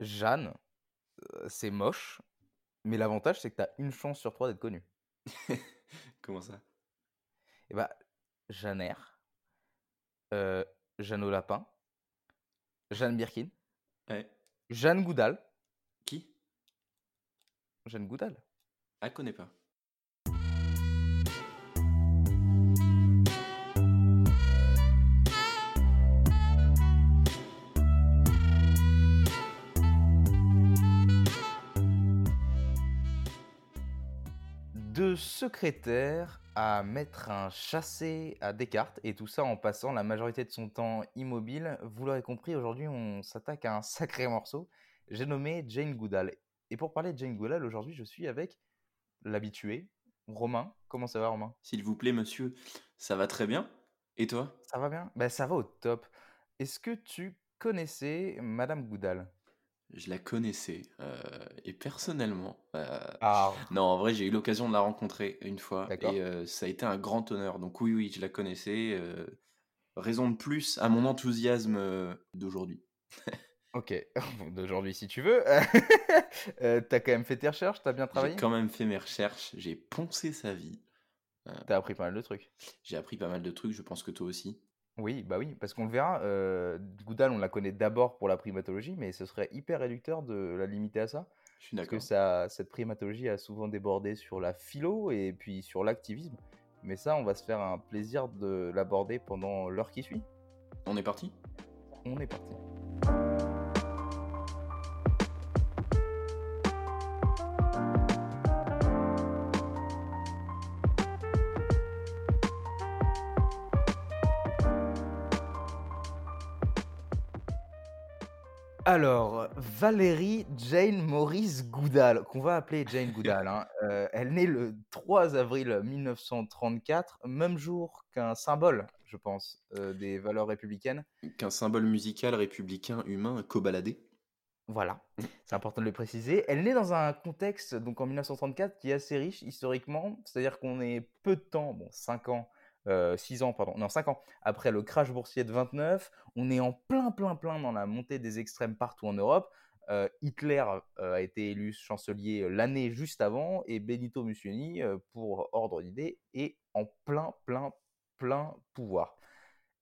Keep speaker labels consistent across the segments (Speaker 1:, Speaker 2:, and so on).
Speaker 1: Jeanne, euh, c'est moche, mais l'avantage, c'est que tu as une chance sur trois d'être connu.
Speaker 2: Comment ça?
Speaker 1: Eh bah, Jeanne euh, Jeanne au Lapin, Jeanne Birkin,
Speaker 2: Ouais.
Speaker 1: Jeanne Goudal.
Speaker 2: Qui?
Speaker 1: Jeanne Goudal.
Speaker 2: Ah, connais pas.
Speaker 1: Secrétaire à mettre un chassé à Descartes, et tout ça en passant la majorité de son temps immobile. Vous l'aurez compris, aujourd'hui on s'attaque à un sacré morceau. J'ai nommé Jane Goodall. Et pour parler de Jane Goodall, aujourd'hui je suis avec l'habitué, Romain. Comment ça va Romain?
Speaker 2: S'il vous plaît, monsieur, ça va très bien. Et toi?
Speaker 1: Ça va bien? Ben ça va au top. Est-ce que tu connaissais Madame Goodall?
Speaker 2: Je la connaissais. euh, et personnellement, euh,
Speaker 1: Ah,
Speaker 2: non, en vrai, j'ai eu l'occasion de la rencontrer une fois. Et euh, ça a été un grand honneur. Donc oui, oui, je la connaissais. raison de plus à mon enthousiasme d'aujourd'hui.
Speaker 1: ok. D'aujourd'hui si tu veux. T'as quand même fait tes recherches, t'as bien
Speaker 2: J'ai
Speaker 1: travaillé?
Speaker 2: quand même fait mes recherches. J'ai poncé sa vie.
Speaker 1: T'as appris pas mal de trucs.
Speaker 2: J'ai appris pas mal de trucs. Je pense que toi aussi.
Speaker 1: Oui, bah oui, parce qu'on le verra. Euh, Goodall, on la connaît d'abord pour la primatologie, mais ce serait hyper réducteur de la limiter à ça.
Speaker 2: Je suis
Speaker 1: Parce que ça, cette primatologie a souvent débordé sur la philo et puis sur l'activisme. Mais ça, on va se faire un plaisir de l'aborder pendant l'heure qui suit.
Speaker 2: On est parti?
Speaker 1: On est parti. Alors, Valérie Jane Maurice Goodall, qu'on va appeler Jane Goodall, hein, euh, elle naît le 3 avril 1934, même jour qu'un symbole, je pense, euh, des valeurs républicaines.
Speaker 2: Qu'un symbole musical républicain humain cobaladé.
Speaker 1: Voilà, c'est important de le préciser. Elle naît dans un contexte, donc en 1934, qui est assez riche historiquement, c'est-à-dire qu'on est peu de temps, bon, 5 ans, 6 ans, pardon, non, 5 ans après le crash boursier de 29, on est en plein, plein, plein dans la montée des extrêmes partout en Europe. Euh, Hitler euh, a été élu chancelier l'année juste avant et Benito Mussolini, euh, pour ordre d'idée, est en plein, plein, plein pouvoir.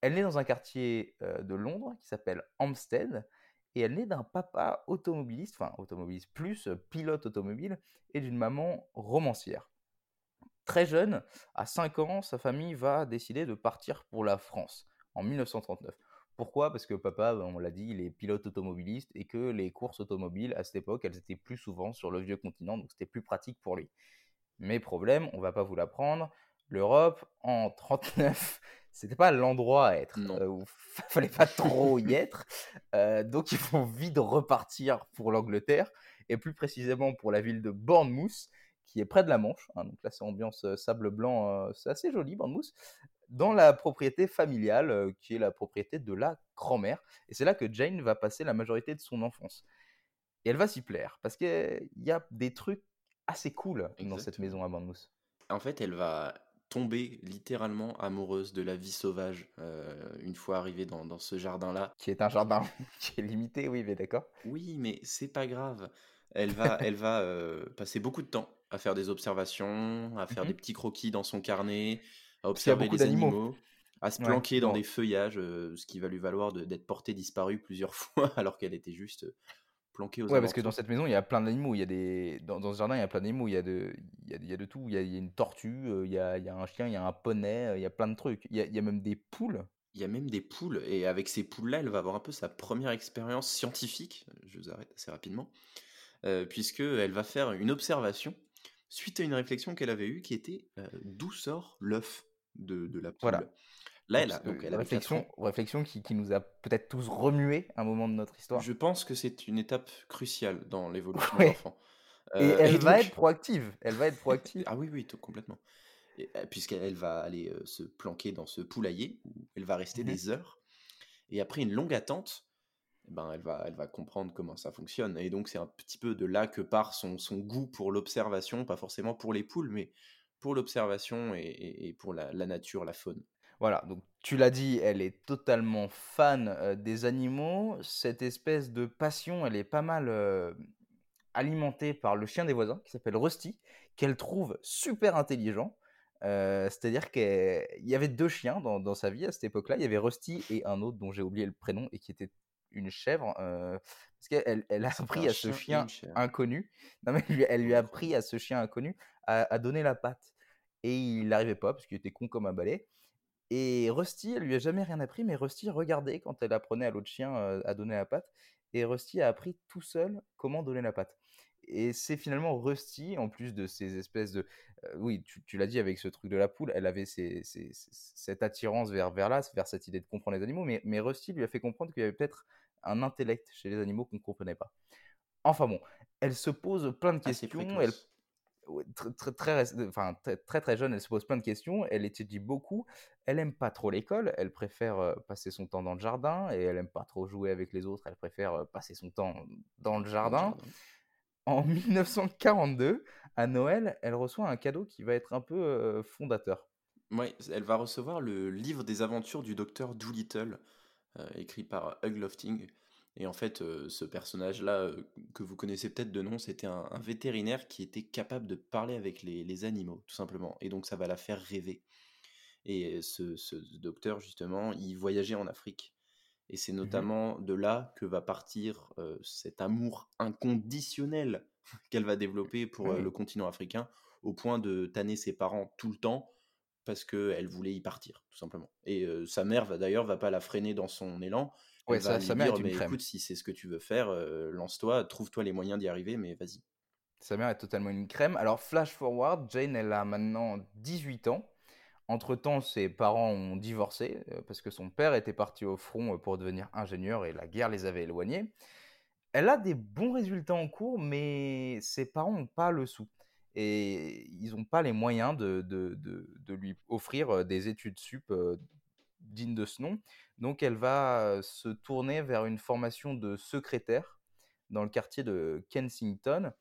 Speaker 1: Elle naît dans un quartier euh, de Londres qui s'appelle Hampstead et elle naît d'un papa automobiliste, enfin automobiliste plus, euh, pilote automobile, et d'une maman romancière. Très jeune, à 5 ans, sa famille va décider de partir pour la France en 1939. Pourquoi? Parce que papa, on l'a dit, il est pilote automobiliste et que les courses automobiles, à cette époque, elles étaient plus souvent sur le vieux continent, donc c'était plus pratique pour lui. Mais problème, on va pas vous l'apprendre, l'Europe, en 39, c'était pas l'endroit à être,
Speaker 2: Non.
Speaker 1: euh, fallait pas trop y être. Euh, donc ils vont vite repartir pour l'Angleterre, et plus précisément pour la ville de Bournemouth, qui est près de la Manche. hein. donc là, c'est ambiance euh, sable blanc, euh, c'est assez joli, Bournemouth, dans la propriété familiale, euh, qui est la propriété de la grand-mère. Et c'est là que Jane va passer la majorité de son enfance. Et elle va s'y plaire, parce qu'il y a des trucs assez cool dans cette maison à Bournemouth.
Speaker 2: En fait, elle va tomber littéralement amoureuse de la vie sauvage euh, une fois arrivée dans, dans ce jardin-là.
Speaker 1: Qui est un jardin qui est limité, oui, mais d'accord.
Speaker 2: Oui, mais c'est pas grave. Elle va, elle va euh, passer beaucoup de temps à faire des observations, à faire
Speaker 1: Mhm.
Speaker 2: des petits croquis dans son carnet, à observer les animaux, à se
Speaker 1: Ouais,
Speaker 2: planquer dans des feuillages, euh, ce qui va lui valoir d'être portée disparue plusieurs fois alors qu'elle était juste euh, planquée aux
Speaker 1: Ouais, parce que dans cette maison, il y a plein d'animaux. Il y a des... dans, dans ce jardin, il y a plein d'animaux. Il y a de, il y a, il y a de tout. Il y a, il y a une tortue, euh, il y a, il y a un chien, il y a un poney, euh, il y a plein de trucs. Il y a, il y a même des poules.
Speaker 2: Il y a même des poules, et avec ces poules-là, elle va avoir un peu sa première expérience scientifique, je vous arrête assez rapidement, euh, puisqu'elle va faire une observation suite à une réflexion qu'elle avait eue qui était euh, d'où sort l'œuf de, de la poule.
Speaker 1: Voilà.
Speaker 2: Là, elle, a,
Speaker 1: Donc, euh,
Speaker 2: elle
Speaker 1: réflexion, réflexion qui, qui nous a peut-être tous remué un moment de notre histoire.
Speaker 2: Je pense que c'est une étape cruciale dans l'évolution
Speaker 1: Ouais.
Speaker 2: de l'enfant.
Speaker 1: Et
Speaker 2: Euh,
Speaker 1: elle va
Speaker 2: donc-
Speaker 1: être proactive. Elle va être proactive.
Speaker 2: Ah oui, oui, tout- complètement. Et, Puisqu'elle va aller euh, se planquer dans ce poulailler où elle va rester
Speaker 1: Mhm.
Speaker 2: des heures. Et après une longue attente, ben, elle, va, elle va comprendre comment ça fonctionne. Et donc, c'est un petit peu de là que part son, son goût pour l'observation, pas forcément pour les poules, mais pour l'observation et, pour la, la nature, la faune.
Speaker 1: Voilà, donc tu l'as dit, elle est totalement fan euh, des animaux. Cette espèce de passion, elle est pas mal euh, alimentée par le chien des voisins, qui s'appelle Rusty, qu'elle trouve super intelligent. Euh, c'est-à-dire qu'il y avait deux chiens dans, dans sa vie à cette époque-là. Il y avait Rusty et un autre dont j'ai oublié le prénom et qui était une chèvre. parce qu'elle elle a appris à ce chien, inconnu. Non, mais elle lui, a appris à ce chien inconnu à, à donner la patte. Et il n'arrivait pas parce qu'il était con comme un balai. Et Rusty, elle lui a jamais rien appris, mais Rusty regardait quand elle apprenait à l'autre chien à donner la patte. Et Rusty a appris tout seul comment donner la patte. Et c'est finalement Rusty, en plus de ces espèces de... oui, tu, l'as dit avec ce truc de la poule, elle avait cette attirance vers, vers là, vers cette idée de comprendre les animaux, mais, mais Rusty lui a fait comprendre qu'il y avait peut-être un intellect chez les animaux qu'on ne comprenait pas. Enfin bon, elle se pose plein de questions, elle, très, très, enfin, très, très, jeune, elle se pose plein de questions, elle étudie beaucoup, elle aime pas trop l'école, elle préfère passer son temps dans le jardin, et elle aime pas trop jouer avec les autres, elle préfère passer son temps dans le jardin. En 1942, à Noël, elle reçoit un cadeau qui va être un peu fondateur.
Speaker 2: Oui, elle va recevoir le livre des aventures du docteur Doolittle, écrit par Hugh Lofting. Et en fait, euh, ce personnage-là, euh, que vous connaissez peut-être de nom, c'était un, vétérinaire qui était capable de parler avec les, animaux, tout simplement. Et donc, ça va la faire rêver. Et ce, docteur, justement, il voyageait en Afrique. Et c'est mmh notamment de là que va partir euh, cet amour inconditionnel qu'elle va développer pour le continent africain, au point de tanner ses parents tout le temps parce qu'elle voulait y partir, tout simplement. Et sa mère, va d'ailleurs, va pas la freiner dans son élan. Ouais, ça, sa mère est une crème. écoute, si c'est ce que tu veux faire, euh, lance-toi, trouve-toi les moyens d'y arriver, mais vas-y.
Speaker 1: Sa mère est totalement une crème. Alors, flash forward, Jane, elle a maintenant 18 ans. Entre-temps, ses parents ont divorcé parce que son père était parti au front pour devenir ingénieur et la guerre les avait éloignés. Elle a des bons résultats en cours, mais ses parents n'ont pas le sou. Et ils n'ont pas les moyens de, lui offrir des études sup dignes de ce nom. Donc elle va se tourner vers une formation de secrétaire dans le quartier de Kensington.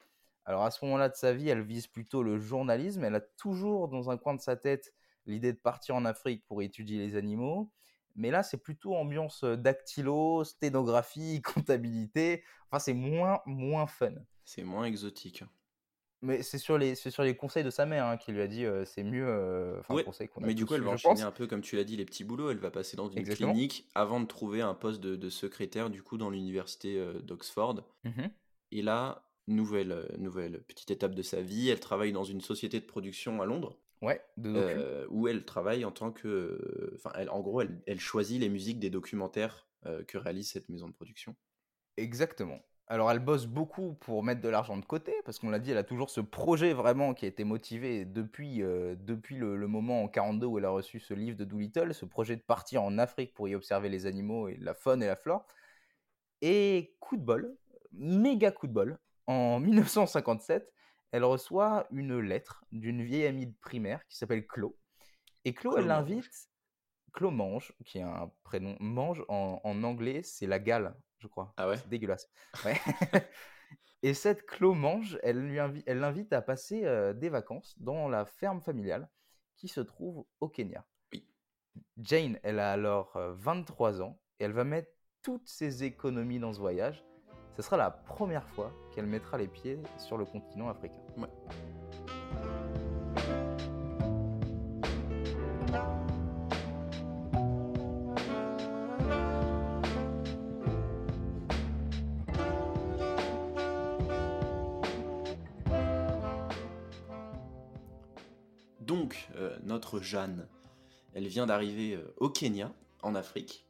Speaker 1: Alors à ce moment-là de sa vie, elle vise plutôt le journalisme. Elle a toujours dans un coin de sa tête l'idée de partir en Afrique pour étudier les animaux. Mais là, c'est plutôt ambiance dactylo, sténographie, comptabilité. Enfin, c'est moins, moins fun.
Speaker 2: C'est moins exotique.
Speaker 1: Mais c'est sur les sur les conseils de sa mère hein, qui lui a dit c'est mieux.
Speaker 2: mais du coup, elle va enchaîner un peu comme tu l'as dit les petits boulots. Elle va passer dans une clinique avant de trouver un poste de, secrétaire du coup dans l'université d'Oxford. Mmh Et là, nouvelle nouvelle petite étape de sa vie. Elle travaille dans une société de production à Londres.
Speaker 1: Ouais,
Speaker 2: où elle travaille en tant que, enfin, elle, en gros, elle, elle, choisit les musiques des documentaires que réalise cette maison de production.
Speaker 1: Exactement. Alors, elle bosse beaucoup pour mettre de l'argent de côté, parce qu'on l'a dit, elle a toujours ce projet vraiment qui a été motivé depuis, euh, depuis le, moment en 42 où elle a reçu ce livre de Doolittle, ce projet de partir en Afrique pour y observer les animaux et la faune et la flore. Et coup de bol, méga coup de bol, en 1957, elle reçoit une lettre d'une vieille amie de primaire qui s'appelle Clo. Et Clo, elle l'invite. Clo Mange, qui est un prénom. Mange en, en anglais, c'est la gale je crois.
Speaker 2: Ah ouais?
Speaker 1: C'est dégueulasse. Et cette Clo Mange, elle l'invite à passer euh, des vacances dans la ferme familiale qui se trouve au Kenya.
Speaker 2: Oui.
Speaker 1: Jane, elle a alors 23 euh, ans et elle va mettre toutes ses économies dans ce voyage. Ce sera la première fois qu'elle mettra les pieds sur le continent africain.
Speaker 2: Ouais. Jeanne, elle vient d'arriver euh, au Kenya, en Afrique.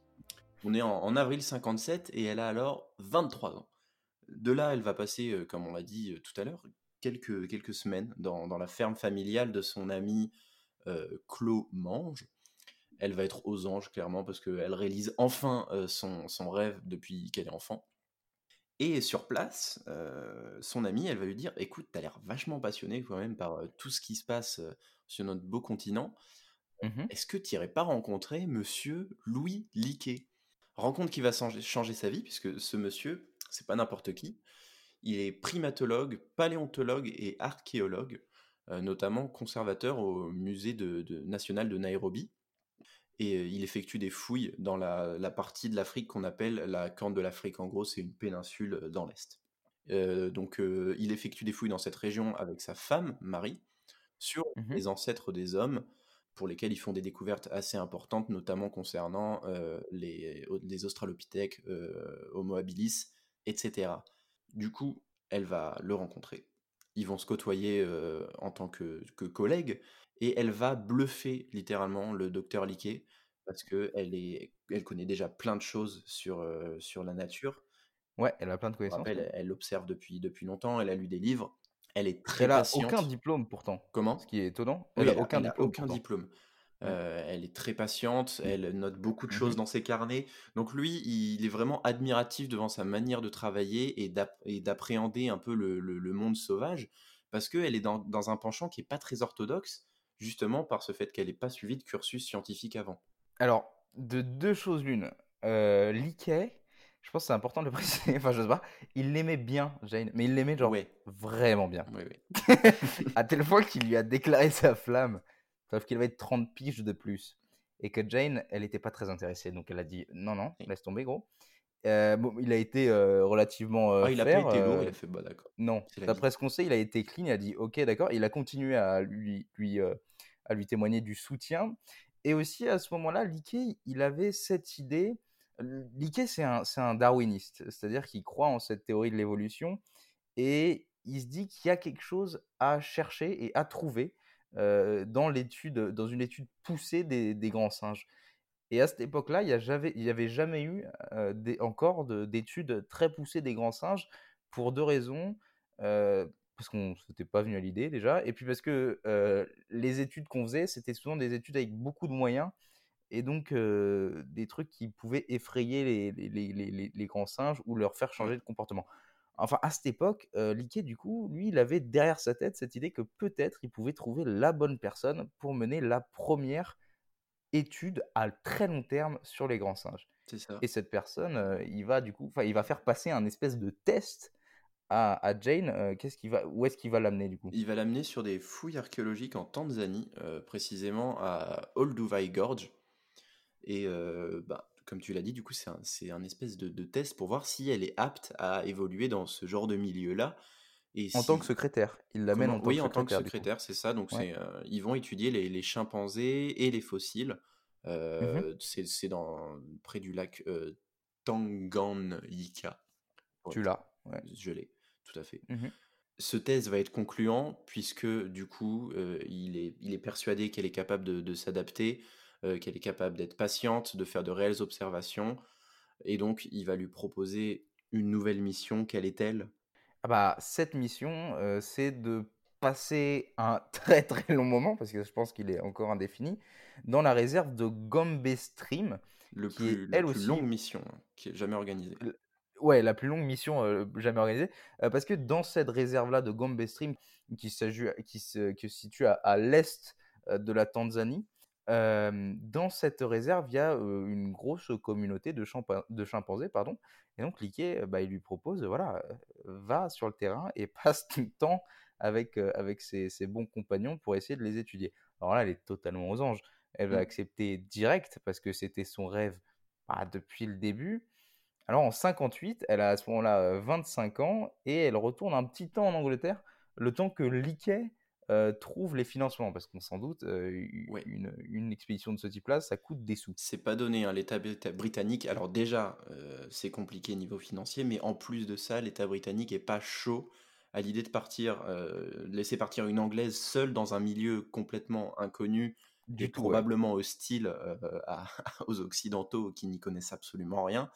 Speaker 2: On est en, avril 57 et elle a alors 23 ans. De là, elle va passer, euh, comme on l'a dit euh, tout à l'heure, quelques, quelques semaines dans, la ferme familiale de son ami euh, Mange. Elle va être aux anges, clairement, parce qu'elle réalise enfin son, son, rêve depuis qu'elle est enfant. Et sur place, son amie, elle va lui dire Écoute, t'as l'air vachement passionné quand même par tout ce qui se passe sur notre beau continent. Mmh est-ce que tu n'irais pas rencontrer monsieur Louis Liquet? Rencontre qui va changer, sa vie, puisque ce monsieur, c'est pas n'importe qui. Il est primatologue, paléontologue et archéologue, euh, notamment conservateur au musée de, national de Nairobi. et il effectue des fouilles dans la, la partie de l'Afrique qu'on appelle la Corne de l'Afrique. En gros, c'est une péninsule dans l'Est. donc, il effectue des fouilles dans cette région avec sa femme, Marie, sur
Speaker 1: Mmh
Speaker 2: les ancêtres des hommes, pour lesquels ils font des découvertes assez importantes, notamment concernant les, les Australopithèques, Homo habilis, etc. Du coup, elle va le rencontrer. Ils vont se côtoyer en tant que, que collègues, et elle va bluffer littéralement le docteur Liquet parce que elle elle connaît déjà plein de choses sur sur la nature.
Speaker 1: Ouais, elle a plein de connaissances.
Speaker 2: rappelle,
Speaker 1: ouais.
Speaker 2: elle l'observe depuis depuis longtemps. Elle a lu des livres. Elle est très
Speaker 1: Elle a aucun
Speaker 2: patiente.
Speaker 1: diplôme pourtant,
Speaker 2: Comment?
Speaker 1: ce qui est étonnant. Elle a
Speaker 2: elle a,
Speaker 1: aucun
Speaker 2: elle a
Speaker 1: diplôme
Speaker 2: aucun. Euh, elle est très patiente, elle note beaucoup de
Speaker 1: Mmh
Speaker 2: choses
Speaker 1: mh.
Speaker 2: dans ses carnets. Donc lui, il est vraiment admiratif devant sa manière de travailler et d'app- et d'appréhender un peu le, le- le monde sauvage, parce qu'elle est dans, dans un penchant qui est pas très orthodoxe, justement par ce fait qu'elle n'ait pas suivi de cursus scientifique avant.
Speaker 1: Alors, de 2 choses l'une, Liquet, je pense que c'est important de le préciser, enfin je sais pas, il l'aimait bien Jane, mais il l'aimait genre vraiment bien. À tel point qu'il lui a déclaré sa flamme, sauf qu'il avait 30 piges de plus. Et que Jane, elle était pas très intéressée, donc elle a dit: «Non, non, laisse tomber gros». Bon, il a été, heu, relativement, heu,
Speaker 2: Ah, il a pas été lourd, il a fait bah d'accord,
Speaker 1: non, d'après ce qu'on sait, il a été clean, il a dit: «OK, d'accord». Il a continué à lui lui, à lui témoigner du soutien. Et aussi à ce moment-là, Liquet, il avait cette idée l Liquet, c'est un darwiniste, c'est-à-dire qu'il croit en cette théorie de l'évolution et il se dit qu'il y a quelque chose à chercher et à trouver, heu, dans l'étude, dans une étude poussée des grands singes et à cette époque-là, il y a jamais il y avait jamais eu, des encore de d'études très poussées des grands singes pour 2 raisons, heu, parce qu'on s'était pas venu à l'idée déjà et puis parce que, les études qu'on faisait, c'était souvent des études avec beaucoup de moyens et donc des trucs qui pouvaient effrayer les les les les grands singes ou leur faire changer de comportement. Enfin, à cette époque, Liquet, du coup, lui, il avait derrière sa tête cette idée que peut-être il pouvait trouver la bonne personne pour mener la première étude à très long terme sur les grands singes
Speaker 2: ça.
Speaker 1: et cette personne, il va du coup enfin, il va faire passer un espèce de test à à Jane, qu'est-ce qu'il va où est-ce qu'il va l'amener du coup?
Speaker 2: Il va l'amener sur des fouilles archéologiques en Tanzanie, euh, précisément à Olduvai Gorge. Et euh, bah, comme tu l'as dit, du coup, c'est un, un espèce de, de test pour voir si elle est apte à évoluer dans ce genre de milieu-là. Et
Speaker 1: En tant que secrétaire, il l'amène en tant
Speaker 2: oui,
Speaker 1: que
Speaker 2: en tant que
Speaker 1: secrétaire
Speaker 2: c'est ça. Donc,
Speaker 1: Ouais.
Speaker 2: euh, ils vont étudier les, les chimpanzés et les fossiles. Euh, c'est, c'est dans, près du lac Tanganyika.
Speaker 1: Tu l'as, ouais.
Speaker 2: Je l'ai, tout à fait.
Speaker 1: Mmh
Speaker 2: Ce test va être concluant puisque du coup, euh, il, est, il est persuadé qu'elle est capable de, de s'adapter, euh, qu'elle est capable d'être patiente, de faire de réelles observations. Et donc, il va lui proposer une nouvelle mission. Quelle est-elle?
Speaker 1: Ah bah, cette mission, heu, c'est de passer un très, très long moment, parce que je pense qu'il est encore indéfini, dans la réserve de Gombe Stream,
Speaker 2: Le
Speaker 1: qui est
Speaker 2: plus, La
Speaker 1: elle
Speaker 2: plus
Speaker 1: aussi
Speaker 2: longue mission hein, qui est jamais organisée.
Speaker 1: l ouais, la plus longue mission, heu, jamais organisée, parce que dans cette réserve-là de Gombe Stream, qui se qui se situe à à l'est, de la Tanzanie, dans cette réserve, il y a, une grosse communauté de chimpanzés, pardon et donc Liquet, bah, il lui propose, voilà, va sur le terrain et passe ton temps avec, avec ses ses bons compagnons pour essayer de les étudier. Alors là, elle est totalement aux anges. Elle va
Speaker 2: Mm.
Speaker 1: accepter direct parce que c'était son rêve, bah, depuis le début. Alors en 58, elle a à ce moment-là, heu, 25 ans et elle retourne un petit temps en Angleterre, le temps que Liquet, heu, trouve les financements. Parce qu'on s'en doute,
Speaker 2: Ouais.
Speaker 1: une une expédition de ce type-là, ça coûte des sous.
Speaker 2: C'est pas donné, hein, l'État brita- britannique. Alors déjà, euh, c'est compliqué niveau financier, mais en plus de ça, l'État britannique est pas chaud à l'idée de partir, euh, laisser partir une Anglaise seule dans un milieu complètement inconnu et
Speaker 1: Du tout, ouais.
Speaker 2: probablement hostile euh, à- aux Occidentaux qui n'y connaissent absolument rien.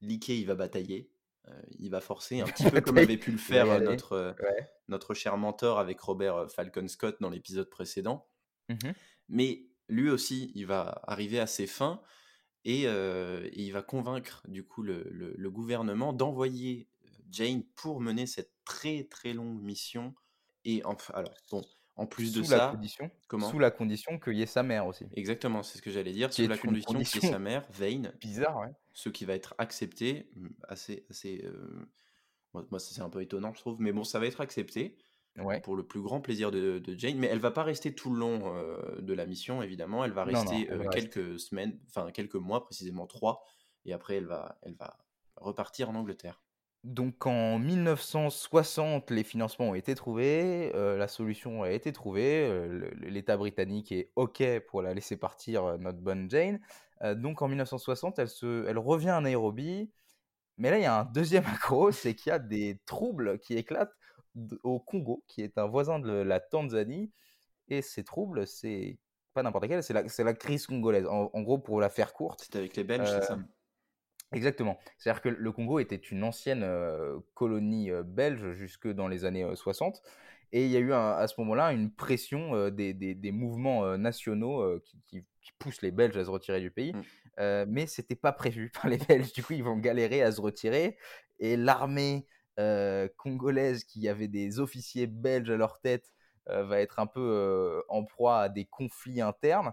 Speaker 2: Liquet, il va batailler, euh, il va forcer, un petit peu comme avait pu le faire euh, notre, euh,
Speaker 1: Ouais.
Speaker 2: notre cher mentor avec Robert euh, Falcon Scott dans l'épisode précédent.
Speaker 1: Mmh
Speaker 2: Mais lui aussi, il va arriver à ses fins et, euh, et il va convaincre du coup le, le- le gouvernement d'envoyer euh, Jane pour mener cette très très longue mission. Et enfin, alors bon, en plus de
Speaker 1: la
Speaker 2: ça,
Speaker 1: condition sous la condition qu'il y ait sa mère aussi.
Speaker 2: Exactement, c'est ce que j'allais dire,
Speaker 1: Qui
Speaker 2: sous la
Speaker 1: une
Speaker 2: condition qu'il y ait
Speaker 1: condition
Speaker 2: sa mère, Vane,
Speaker 1: bizarre, ouais.
Speaker 2: ce qui va être accepté, assez, assez, euh, moi, c'est un peu étonnant, je trouve, mais bon, ça va être accepté. pour le plus grand plaisir de, Jane, mais elle va pas rester tout le long de la mission, évidemment. Elle va rester quelques semaines, enfin quelques mois, précisément trois, et après elle va, elle va repartir en Angleterre.
Speaker 1: Donc en 1960, les financements ont été trouvés, la solution a été trouvée, l'État britannique est OK pour la laisser partir, notre bonne Jane. donc en 1960, elle, se, elle revient à Nairobi, mais là il y a un deuxième accro, c'est qu'il y a des troubles qui éclatent au Congo, qui est un voisin de la Tanzanie. Et ces troubles, c'est pas n'importe quel, c'est la, la, crise congolaise. En, gros, pour la faire courte.
Speaker 2: C'était avec les Belges, c'est ça? euh,
Speaker 1: Exactement. C'est-à-dire que le Congo était une ancienne euh, colonie euh, belge jusque dans les années 60. Et il y a eu à ce moment-là une pression des, des, des, mouvements nationaux qui, qui, poussent les Belges à se retirer du pays. Mmh. mais c'était pas prévu par les Belges. Du coup, ils vont galérer à se retirer. Et l'armée euh, congolaise qui avait des officiers belges à leur tête euh, va être un peu euh, en proie à des conflits internes.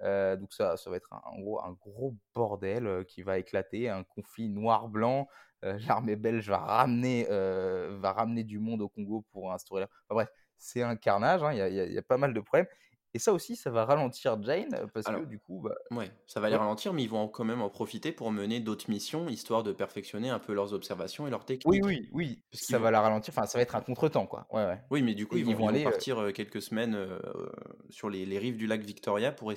Speaker 1: Donc ça, ça va être un, gros bordel qui va éclater, un conflit noir-blanc. L'armée belge va ramener, va ramener du monde au Congo pour instaurer. Enfin, bref, c'est un carnage. Hein, il y, y, a pas mal de problèmes. Et ça aussi, ça va ralentir Jane, parce que du coup... Bah...
Speaker 2: Ouais, ça va les ralentir, mais ils vont quand même en profiter pour mener d'autres missions, histoire de perfectionner un peu leurs observations et leurs techniques.
Speaker 1: Oui, oui, oui, ça va la ralentir, enfin, ça va être un contretemps, quoi. Ouais, ouais.
Speaker 2: Oui, mais du coup, ils, vont, aller, partir quelques semaines sur les, les, rives du lac Victoria pour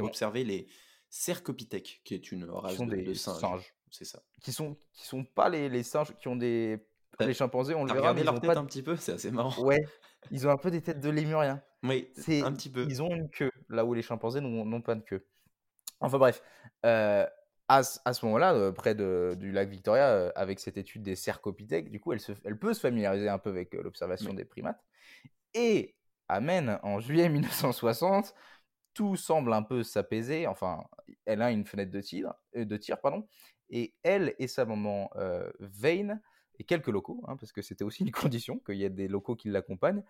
Speaker 2: observer les Cercopithèques, qui est une race de, des singes. C'est ça.
Speaker 1: Qui sont, qui sont pas les, les singes qui ont des... Les chimpanzés, on le
Speaker 2: verra. leur tête un petit peu, c'est assez marrant.
Speaker 1: Ouais, ils ont un peu des têtes de lémuriens.
Speaker 2: Oui, c'est un petit peu.
Speaker 1: Ils ont une queue, là où les chimpanzés n'ont pas de queue. Enfin bref, euh, à, à, ce moment-là, euh, près de, du lac Victoria, euh, avec cette étude des cercopithèques, du coup, elle, se, elle peut se familiariser un peu avec l'observation des primates. Et amène en juillet 1960, tout semble un peu s'apaiser. Enfin, elle a une fenêtre de tir, de tir pardon, et elle et sa maman Vane et quelques locaux, hein, parce que c'était aussi une condition qu'il y ait des locaux qui l'accompagnent,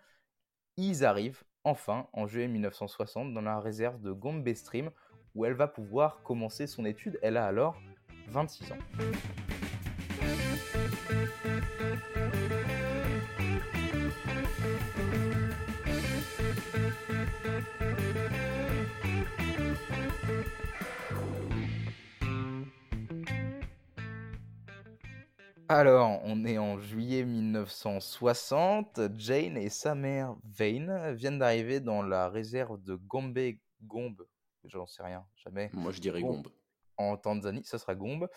Speaker 1: ils arrivent enfin en juillet 1960 dans la réserve de Gombe Stream où elle va pouvoir commencer son étude. Elle a alors 26 ans. Alors, on est en juillet 1960. Jane et sa mère Vane viennent d'arriver dans la réserve de Gombe Gombe. J'en sais rien, jamais.
Speaker 2: Moi, je dirais Gombe.
Speaker 1: En Tanzanie, ça sera Gombe.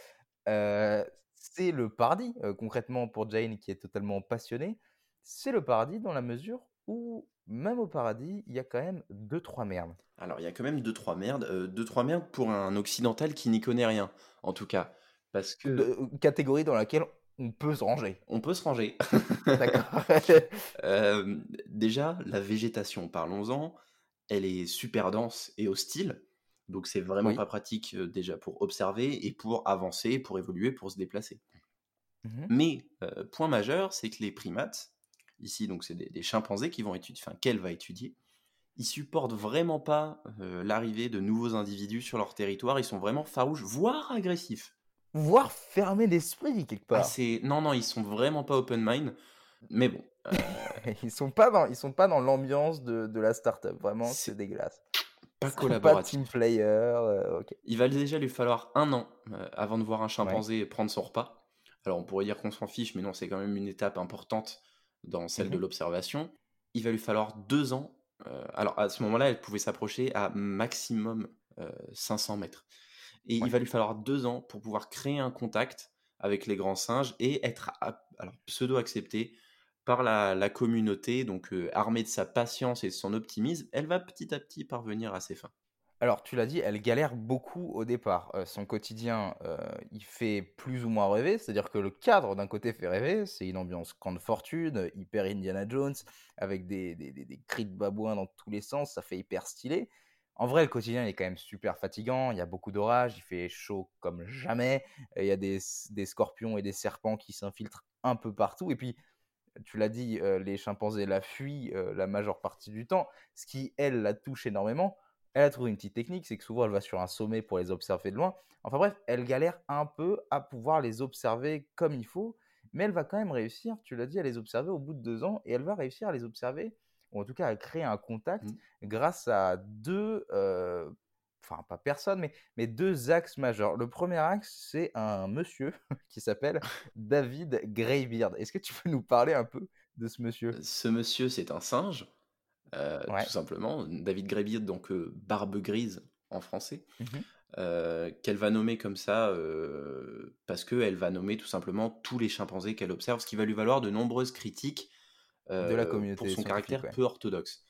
Speaker 1: Euh, c'est le paradis, euh, concrètement, pour Jane qui est totalement passionnée. C'est le paradis dans la mesure où, même au paradis, il y a quand même deux, trois merdes.
Speaker 2: Alors, il y a quand même deux, trois merdes. Euh, deux, trois merdes pour un occidental qui n'y connaît rien, en tout cas. Parce que...
Speaker 1: catégorie dans laquelle on peut se ranger.
Speaker 2: On peut se ranger. D'accord. Euh, déjà, la végétation, parlons-en, elle est super dense et hostile. Donc c'est vraiment pas pratique euh, déjà pour observer et pour avancer, pour évoluer, pour se déplacer. Mmh Mais euh, point majeur, c'est que les primates, ici donc c'est des, chimpanzés qui vont étudier, enfin qu'elle va étudier, ils supportent vraiment pas l'arrivée de nouveaux individus sur leur territoire. Ils sont vraiment farouches, voire agressifs
Speaker 1: voire fermé d'esprit quelque ah, part.
Speaker 2: non non, ils sont vraiment pas open mind, mais bon. Euh,
Speaker 1: ils sont pas dans ils sont pas dans l'ambiance de, de la startup, vraiment c'est dégueulasse.
Speaker 2: Pas collaboratif.
Speaker 1: Pas team player. Euh,
Speaker 2: Il va déjà lui falloir un an euh, avant de voir un chimpanzé prendre son repas. Alors on pourrait dire qu'on s'en fiche, mais non, c'est quand même une étape importante dans celle de mhm. l'observation. Il va lui falloir deux ans. alors à ce moment-là, elle pouvait s'approcher à maximum 500 mètres. Et il va lui falloir deux ans pour pouvoir créer un contact avec les grands singes et être alors, pseudo-accepté par la, communauté, donc euh, armée de sa patience et de son optimisme, elle va petit à petit parvenir à ses fins.
Speaker 1: Alors, tu l'as dit, elle galère beaucoup au départ. Euh, son quotidien, euh, il fait plus ou moins rêver, c'est-à-dire que le cadre d'un côté fait rêver, c'est une ambiance grande fortune, hyper Indiana Jones, avec des, des, des cris de babouins dans tous les sens, ça fait hyper stylé. En vrai, le quotidien est quand même super fatigant. Il y a beaucoup d'orages, il fait chaud comme jamais. Il y a des, scorpions et des serpents qui s'infiltrent un peu partout. Et puis, tu l'as dit, euh, les chimpanzés la fuient euh, la majeure partie du temps, ce qui, elle, la touche énormément. Elle a trouvé une petite technique, c'est que souvent elle va sur un sommet pour les observer de loin. Enfin bref, elle galère un peu à pouvoir les observer comme il faut. mais elle va quand même réussir, tu l'as dit, à les observer au bout de deux ans, et elle va réussir à les observer, ou en tout cas à créer un contact
Speaker 2: Mmh.
Speaker 1: grâce à deux, euh, enfin pas personne, mais, mais deux axes majeurs. Le premier axe, c'est un monsieur qui s'appelle David Greybeard. Est-ce que tu peux nous parler un peu de ce monsieur?
Speaker 2: Ce monsieur, c'est un singe, euh,
Speaker 1: Ouais.
Speaker 2: tout simplement. David Greybeard, donc euh, barbe grise en français, euh, qu'elle va nommer comme ça euh, parce qu'elle va nommer tout simplement tous les chimpanzés qu'elle observe, ce qui va lui valoir de nombreuses critiques
Speaker 1: De la
Speaker 2: euh,
Speaker 1: communauté
Speaker 2: pour son caractère
Speaker 1: ouais.
Speaker 2: peu orthodoxe.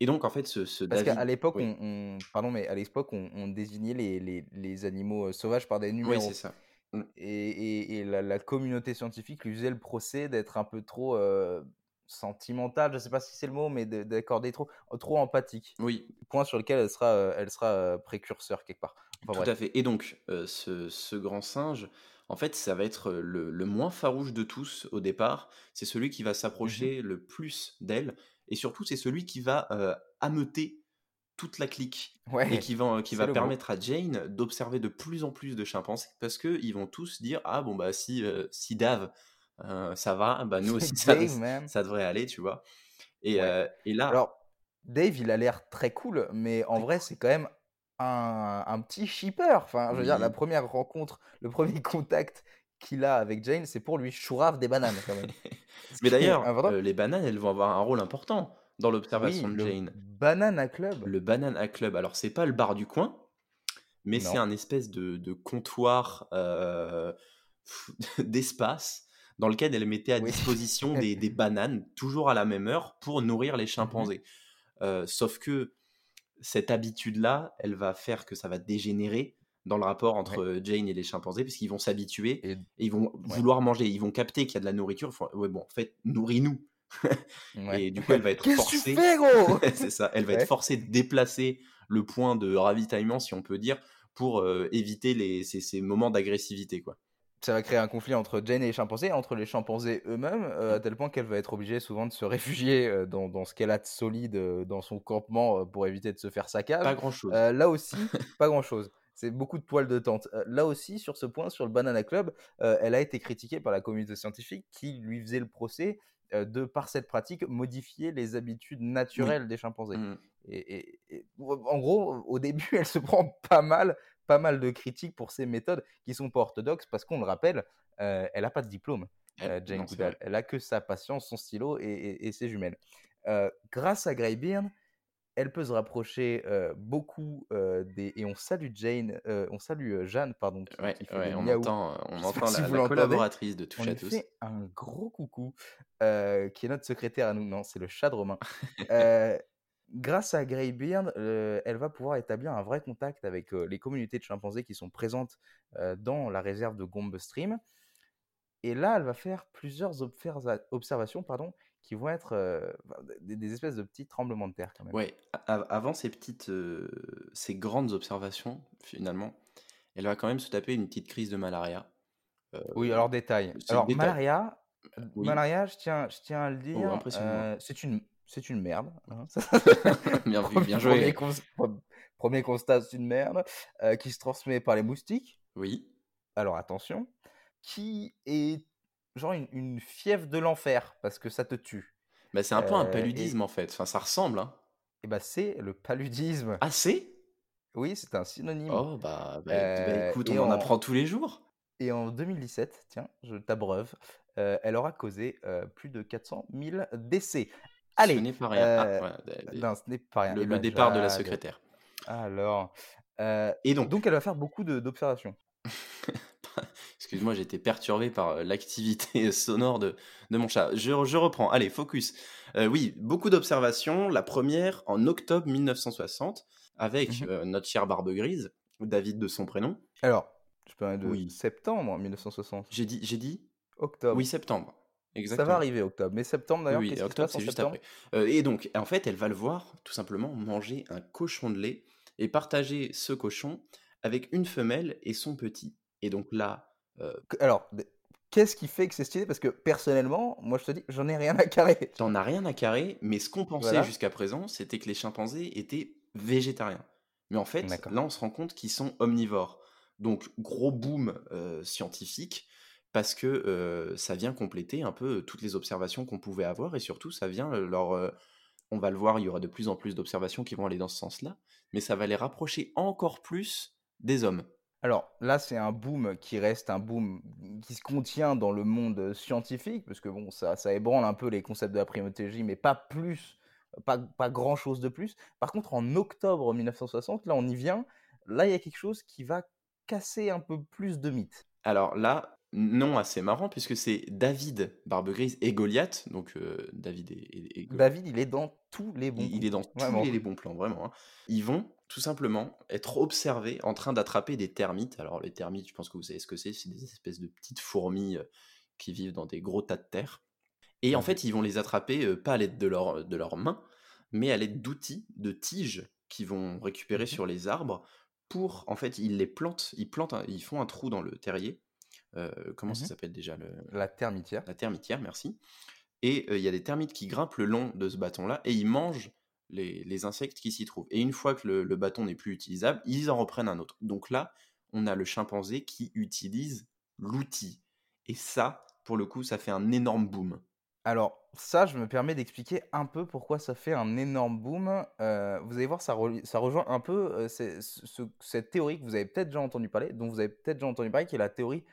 Speaker 2: Et donc, en fait, ce, ce
Speaker 1: Parce
Speaker 2: David.
Speaker 1: qu'à l'époque,
Speaker 2: Oui,
Speaker 1: on, on- pardon, mais à l'époque, on, on désignait les, les- les animaux euh, sauvages par des
Speaker 2: oui
Speaker 1: numéros.
Speaker 2: c'est ça. Mm.
Speaker 1: Et, et- et la, la communauté scientifique lui faisait le procès d'être un peu trop euh, sentimentale, je sais pas si c'est le mot, mais de- d'accorder trop, trop empathique.
Speaker 2: Oui,
Speaker 1: Point sur lequel elle sera, euh, elle sera précurseur quelque part. Enfin
Speaker 2: Tout
Speaker 1: bref.
Speaker 2: à fait. Et donc, euh, ce, ce grand singe, en fait, ça va être le, le moins farouche de tous au départ. C'est celui qui va
Speaker 1: Mhm.
Speaker 2: s'approcher le plus d'elle. Et surtout, c'est celui qui va euh, ameuter toute la clique. Et qui va, qui
Speaker 1: c'est
Speaker 2: va
Speaker 1: le mot.
Speaker 2: permettre à Jane d'observer de plus en plus de chimpanzés. Parce qu'ils vont tous dire Ah, bon, bah, si, euh, si Dave, euh, ça va, bah, nous aussi, ça,
Speaker 1: Dave,
Speaker 2: ça devrait aller, tu vois? Et,
Speaker 1: Ouais.
Speaker 2: euh, et là,
Speaker 1: Alors, Dave, il a l'air très cool, mais en vrai, c'est quand même un, un petit shipper. Enfin, je veux dire, la première rencontre, le premier contact qu'il a avec Jane, c'est pour lui chourave des bananes, quand même. Ce
Speaker 2: Mais d'ailleurs, euh, les bananes, elles vont avoir un rôle important dans l'observation
Speaker 1: Oui,
Speaker 2: de
Speaker 1: le
Speaker 2: Jane.
Speaker 1: Banana Club.
Speaker 2: Le Banana Club. Alors, c'est pas le bar du coin, mais c'est un espèce de, de comptoir euh, d'espace dans lequel elle mettait à
Speaker 1: Oui.
Speaker 2: disposition des, des bananes, toujours à la même heure, pour nourrir les
Speaker 1: Mhm.
Speaker 2: chimpanzés. Euh, sauf que cette habitude-là, elle va faire que ça va dégénérer dans le rapport entre Jane et les chimpanzés, puisqu'ils vont s'habituer
Speaker 1: Et
Speaker 2: et ils vont
Speaker 1: Ouais.
Speaker 2: vouloir manger. Ils vont capter qu'il y a de la nourriture. Ouais, bon, en fait, nourris-nous.
Speaker 1: ouais.
Speaker 2: Et du coup, elle va être
Speaker 1: Qu'est-ce que tu
Speaker 2: forcée.
Speaker 1: fais, gros?
Speaker 2: C'est ça. Elle va
Speaker 1: Ouais.
Speaker 2: être forcée de déplacer le point de ravitaillement, si on peut dire, pour euh, éviter les, ces, ces moments d'agressivité, quoi.
Speaker 1: Ça va créer un conflit entre Jane et les chimpanzés, entre les chimpanzés eux-mêmes, euh, à tel point qu'elle va être obligée souvent de se réfugier euh, dans, dans ce qu'elle a de solide euh, dans son campement pour éviter de se faire saccage.
Speaker 2: Pas grand-chose.
Speaker 1: Là aussi, pas grand-chose. C'est beaucoup de poils de tente. Là aussi, sur ce point, sur le Banana Club, elle a été critiquée par la communauté scientifique qui lui faisait le procès de, par cette pratique, modifier les habitudes naturelles des chimpanzés.
Speaker 2: Mm.
Speaker 1: Et, et- et- en gros, au début, elle se prend pas mal, pas mal de critiques pour ces méthodes qui sont pas orthodoxes parce qu'on le rappelle, euh, elle n'a pas de diplôme,
Speaker 2: Elle-
Speaker 1: euh, Jane
Speaker 2: non,
Speaker 1: Goodall. Elle a que sa patience, son stylo et, et- et ses jumelles. Euh, grâce à Greybeard, elle peut se rapprocher beaucoup des et on salue Jane, on salue Jeanne pardon qui,
Speaker 2: Ouais,
Speaker 1: qui fait
Speaker 2: ouais, on
Speaker 1: miaou.
Speaker 2: entend, on entend
Speaker 1: si
Speaker 2: la, la collaboratrice de
Speaker 1: On
Speaker 2: Touche à
Speaker 1: lui
Speaker 2: tous.
Speaker 1: fait un gros coucou, qui est notre secrétaire à nous. Non, c'est le chat de Romain. Grâce à Greybeard, euh, elle va pouvoir établir un vrai contact avec euh, les communautés de chimpanzés qui sont présentes euh, dans la réserve de Gombe Stream. Et là, elle va faire plusieurs observa- observations pardon, qui vont être des, des espèces de petits tremblements de terre quand même.
Speaker 2: Ouais, avant ces petites, ces grandes observations, finalement, elle va quand même se taper une petite crise de malaria.
Speaker 1: Oui, alors détail. Alors
Speaker 2: détail.
Speaker 1: malaria,
Speaker 2: oui.
Speaker 1: malaria, je tiens, je tiens à le
Speaker 2: Oh,
Speaker 1: dire, c'est une, c'est une merde. hein.
Speaker 2: bien vu, bien
Speaker 1: Premier,
Speaker 2: joué.
Speaker 1: cons- premier constat, c'est une merde euh, qui se transmet par les moustiques.
Speaker 2: Oui,
Speaker 1: Alors attention, qui est genre une, une fièvre de l'enfer parce que ça te tue.
Speaker 2: bah, c'est un peu un
Speaker 1: Euh, et,
Speaker 2: paludisme en fait. Enfin, ça ressemble, hein.
Speaker 1: et bah c'est le paludisme.
Speaker 2: Ah, c'est?
Speaker 1: Oui, c'est un synonyme.
Speaker 2: Oh, bah, bah, bah,
Speaker 1: Euh,
Speaker 2: écoute, on en
Speaker 1: en,
Speaker 2: apprend tous les jours.
Speaker 1: et en 2017, tiens, je t'abreuve, euh, elle aura causé euh, plus de 400 000 décès.
Speaker 2: Ce
Speaker 1: Allez,
Speaker 2: n'est pas rien.
Speaker 1: Euh,
Speaker 2: voilà, des- des-
Speaker 1: non, ce n'est pas rien.
Speaker 2: le, le départ de la secrétaire.
Speaker 1: Alors, euh,
Speaker 2: Et donc,
Speaker 1: donc elle va faire beaucoup d'observations.
Speaker 2: excuse-moi, j'étais perturbé par euh, l'activité sonore de, de mon chat. Je, je reprends. Allez, focus. Euh, oui, beaucoup d'observations. La première en octobre 1960 avec euh, notre cher Barbe Grise, David de son prénom.
Speaker 1: Alors, je peux de
Speaker 2: Oui.
Speaker 1: septembre 1960.
Speaker 2: J'ai dit, j'ai dit
Speaker 1: Octobre.
Speaker 2: Oui, septembre.
Speaker 1: Ça va arriver octobre. Mais septembre d'ailleurs,
Speaker 2: Oui, octobre, c'est juste après. Euh, et donc, en fait, elle va le voir, tout simplement, manger un cochon de lait et partager ce cochon avec une femelle et son petit. Et donc là, euh,
Speaker 1: Alors, qu'est-ce qui fait que c'est stylé? Parce que personnellement, moi je te dis, j'en ai rien à carrer.
Speaker 2: t'en as rien à carrer, mais ce qu'on pensait
Speaker 1: Voilà.
Speaker 2: jusqu'à présent, c'était que les chimpanzés étaient végétariens. Mais en fait, là, on se rend compte qu'ils sont omnivores. Donc, gros boom euh, scientifique. Parce que ça vient compléter un peu toutes les observations qu'on pouvait avoir et surtout ça vient leur on va le voir, il y aura de plus en plus d'observations qui vont aller dans ce sens-là, mais ça va les rapprocher encore plus des hommes.
Speaker 1: Alors là, c'est un boom qui reste un boom qui se contient dans le monde scientifique, parce que bon, ça, ça ébranle un peu les concepts de la primatologie, mais pas plus, pas, pas grand chose de plus. Par contre, en octobre 1960, là, on y vient. Là, il y a quelque chose qui va casser un peu plus de mythes.
Speaker 2: Alors là, nom assez marrant puisque c'est David Barbegrise et Goliath. Donc euh, David et,
Speaker 1: David, il est dans tous les bons.
Speaker 2: Il, est dans tous les, bons plans, vraiment. Hein. Ils vont tout simplement être observés en train d'attraper des termites. Alors les termites, je pense que vous savez ce que c'est. C'est des espèces de petites fourmis euh, qui vivent dans des gros tas de terre. Et en fait, ils vont les attraper euh, pas à l'aide de, leur, de leurs mains, mais à l'aide d'outils, de tiges qu'ils vont récupérer mmh sur les arbres. Pour, en fait, ils les plantent, ils plantent, ils font un trou dans le terrier euh, comment ça mmh s'appelle déjà le...
Speaker 1: La termitière.
Speaker 2: La termitière, merci. Et euh, il y a des termites qui grimpent le long de ce bâton-là et ils mangent les, insectes qui s'y trouvent. Et une fois que le, bâton n'est plus utilisable, ils en reprennent un autre. Donc là, on a le chimpanzé qui utilise l'outil. Et ça, pour le coup, ça fait un énorme boom.
Speaker 1: Alors, ça, je me permets d'expliquer un peu pourquoi ça fait un énorme boom. Euh, vous allez voir, ça, ça rejoint un peu cette théorie que vous avez peut-être déjà entendu parler, dont vous avez peut-être déjà entendu parler, qui est la théorie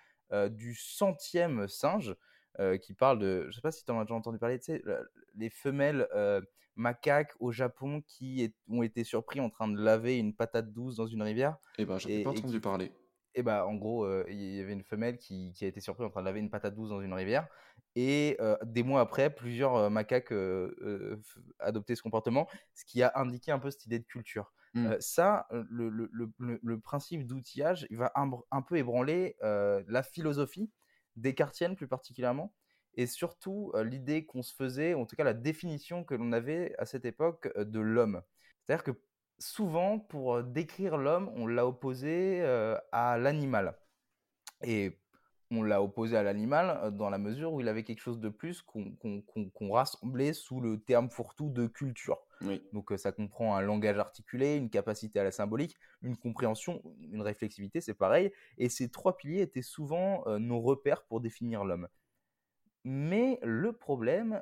Speaker 1: du centième singe, euh, qui parle de, je ne sais pas si tu en as déjà entendu parler, tu sais, les femelles euh, macaques au Japon qui ont été surpris en train de laver une patate douce dans une rivière.
Speaker 2: Eh ben, j'en ai pas entendu parler.
Speaker 1: Et eh bah, en gros, il y avait une femelle qui, a été surprise en train de laver une patate douce dans une rivière. Et des mois après, plusieurs macaques adoptaient ce comportement, ce qui a indiqué un peu cette idée de culture. Mmh. ça, le, principe d'outillage, il va un, peu ébranler la philosophie descartienne plus particulièrement, et surtout l'idée qu'on se faisait, en tout cas la définition que l'on avait à cette époque de l'homme. C'est-à-dire que souvent, pour décrire l'homme, on l'a opposé à l'animal. Et on l'a opposé à l'animal dans la mesure où il avait quelque chose de plus qu'on rassemblait sous le terme fourre-tout de culture. Donc ça comprend un langage articulé, une capacité à la symbolique, une compréhension, une réflexivité, c'est pareil. Et ces trois piliers étaient souvent nos repères pour définir l'homme. Mais le problème,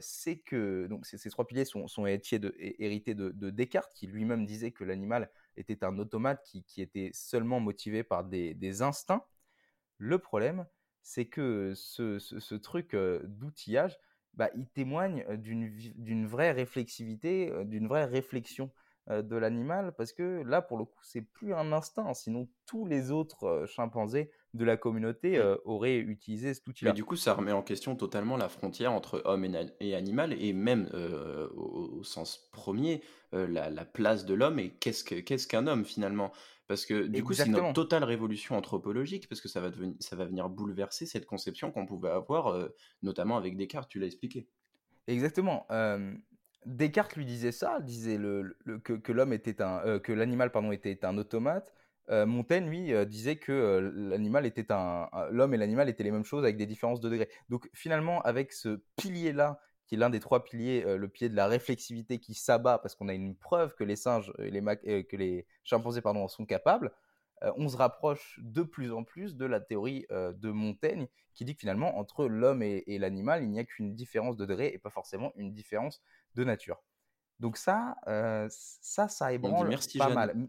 Speaker 1: c'est que donc ces, trois piliers sont, hérités de, Descartes, qui lui-même disait que l'animal était un automate qui, était seulement motivé par des, instincts. Le problème, c'est que ce truc d'outillage, bah, il témoigne d'une vraie réflexivité, d'une vraie réflexion de l'animal, parce que là, pour le coup, c'est plus un instinct, sinon tous les autres chimpanzés de la communauté auraient utilisé cet outil-là.
Speaker 2: Mais du coup, ça remet en question totalement la frontière entre homme et, animal, et même au, sens premier, la, place de l'homme et qu'est-ce qu'un homme finalement? Parce que du coup, c'est une totale révolution anthropologique, parce que ça va, devenir, ça va venir bouleverser cette conception qu'on pouvait avoir, euh, notamment avec Descartes, tu l'as expliqué.
Speaker 1: Exactement. Descartes lui disait ça, disait le, que, l'homme était un, euh, que l'animal pardon était un automate. Euh, Montaigne lui disait que l'animal était un, l'homme et l'animal étaient les mêmes choses avec des différences de degré. Donc finalement, avec ce pilier là qui est l'un des trois piliers, euh, le pilier de la réflexivité qui s'abat parce qu'on a une preuve que les singes, et les euh, que les chimpanzés pardon, en sont capables, euh, on se rapproche de plus en plus de la théorie de Montaigne qui dit que finalement entre l'homme et, l'animal, il n'y a qu'une différence de degré et pas forcément une différence de nature. Donc ça, ça, ça ébranle pas mal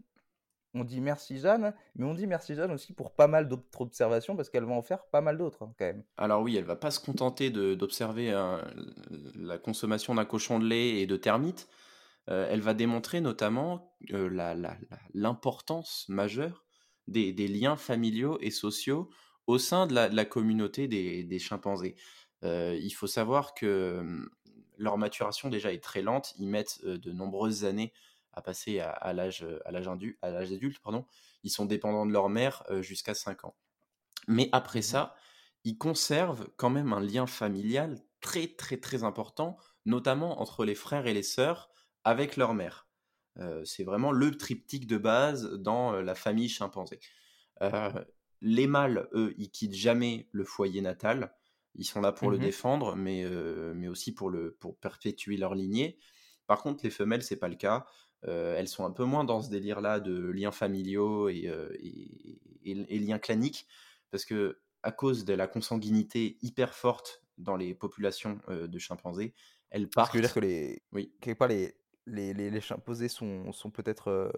Speaker 1: on dit merci Jeanne, mais on dit merci Jeanne aussi pour pas mal d'autres observations parce qu'elle va en faire pas mal d'autres hein, quand même.
Speaker 2: Alors oui, elle va pas se contenter d'observer euh, la consommation d'un cochon de lait et de termites. Euh, elle va démontrer notamment euh, l'importance majeure des, liens familiaux et sociaux au sein de la, communauté des, chimpanzés. il faut savoir que hum, leur maturation déjà est très lente. Ils mettent de nombreuses années à passer à, l'âge à l'âge adulte, pardon, ils sont dépendants de leur mère jusqu'à 5 ans. Mais après mmh ça, ils conservent quand même un lien familial très très très important, notamment entre les frères et les sœurs avec leur mère. c'est vraiment le triptyque de base dans la famille chimpanzé. les mâles, eux, ils quittent jamais le foyer natal. Ils sont là pour le mmh défendre, mais, mais aussi pour, le, pour perpétuer leur lignée. Par contre, les femelles, c'est pas le cas. Euh, elles sont un peu moins dans ce délire-là de liens familiaux et, euh, liens claniques, parce que à cause de la consanguinité hyper forte dans les populations de chimpanzés, elles partent.
Speaker 1: que veut dire que les,
Speaker 2: Oui.
Speaker 1: quelque part les, les, les, les chimpanzés sont, sont peut-être,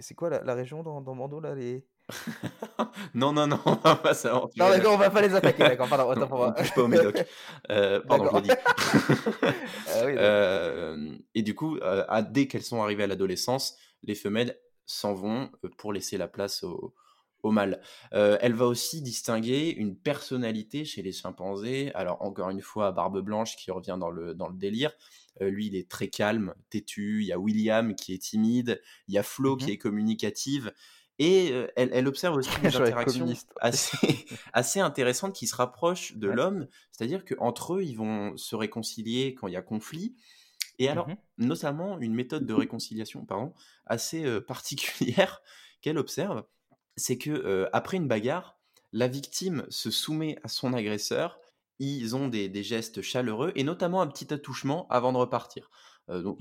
Speaker 1: c'est quoi la, la région dans, dans Mando là les...
Speaker 2: non, non, non, on va pas s'aventurer
Speaker 1: Non
Speaker 2: là.
Speaker 1: d'accord, on va pas les attaquer, d'accord, pardon,
Speaker 2: Non,
Speaker 1: autant pour
Speaker 2: on
Speaker 1: moi.
Speaker 2: touche pas au médoc. Euh, pardon, je l'ai dit.
Speaker 1: Ah oui, d'accord.
Speaker 2: Euh, et du coup, euh, dès qu'elles sont arrivées à l'adolescence, les femelles s'en vont pour laisser la place au, au mâle. Elle va aussi distinguer une personnalité chez les chimpanzés. Alors, encore une fois, Barbe Blanche qui revient dans le, dans le délire. Lui, il est très calme, têtu. Il y a William qui est timide. Il y a Flo qui
Speaker 1: Mhm.
Speaker 2: est communicative. Et euh, elle, elle observe aussi des interactions assez, assez intéressantes qui se rapprochent de
Speaker 1: Ouais.
Speaker 2: l'homme. C'est-à-dire qu'entre eux, ils vont se réconcilier quand il y a conflit. Et alors,
Speaker 1: Mhm.
Speaker 2: notamment une méthode de réconciliation pardon, assez euh, particulière qu'elle observe, c'est que euh, après une bagarre, la victime se soumet à son agresseur. Ils ont des, des gestes chaleureux et notamment un petit attouchement avant de repartir. Euh, donc,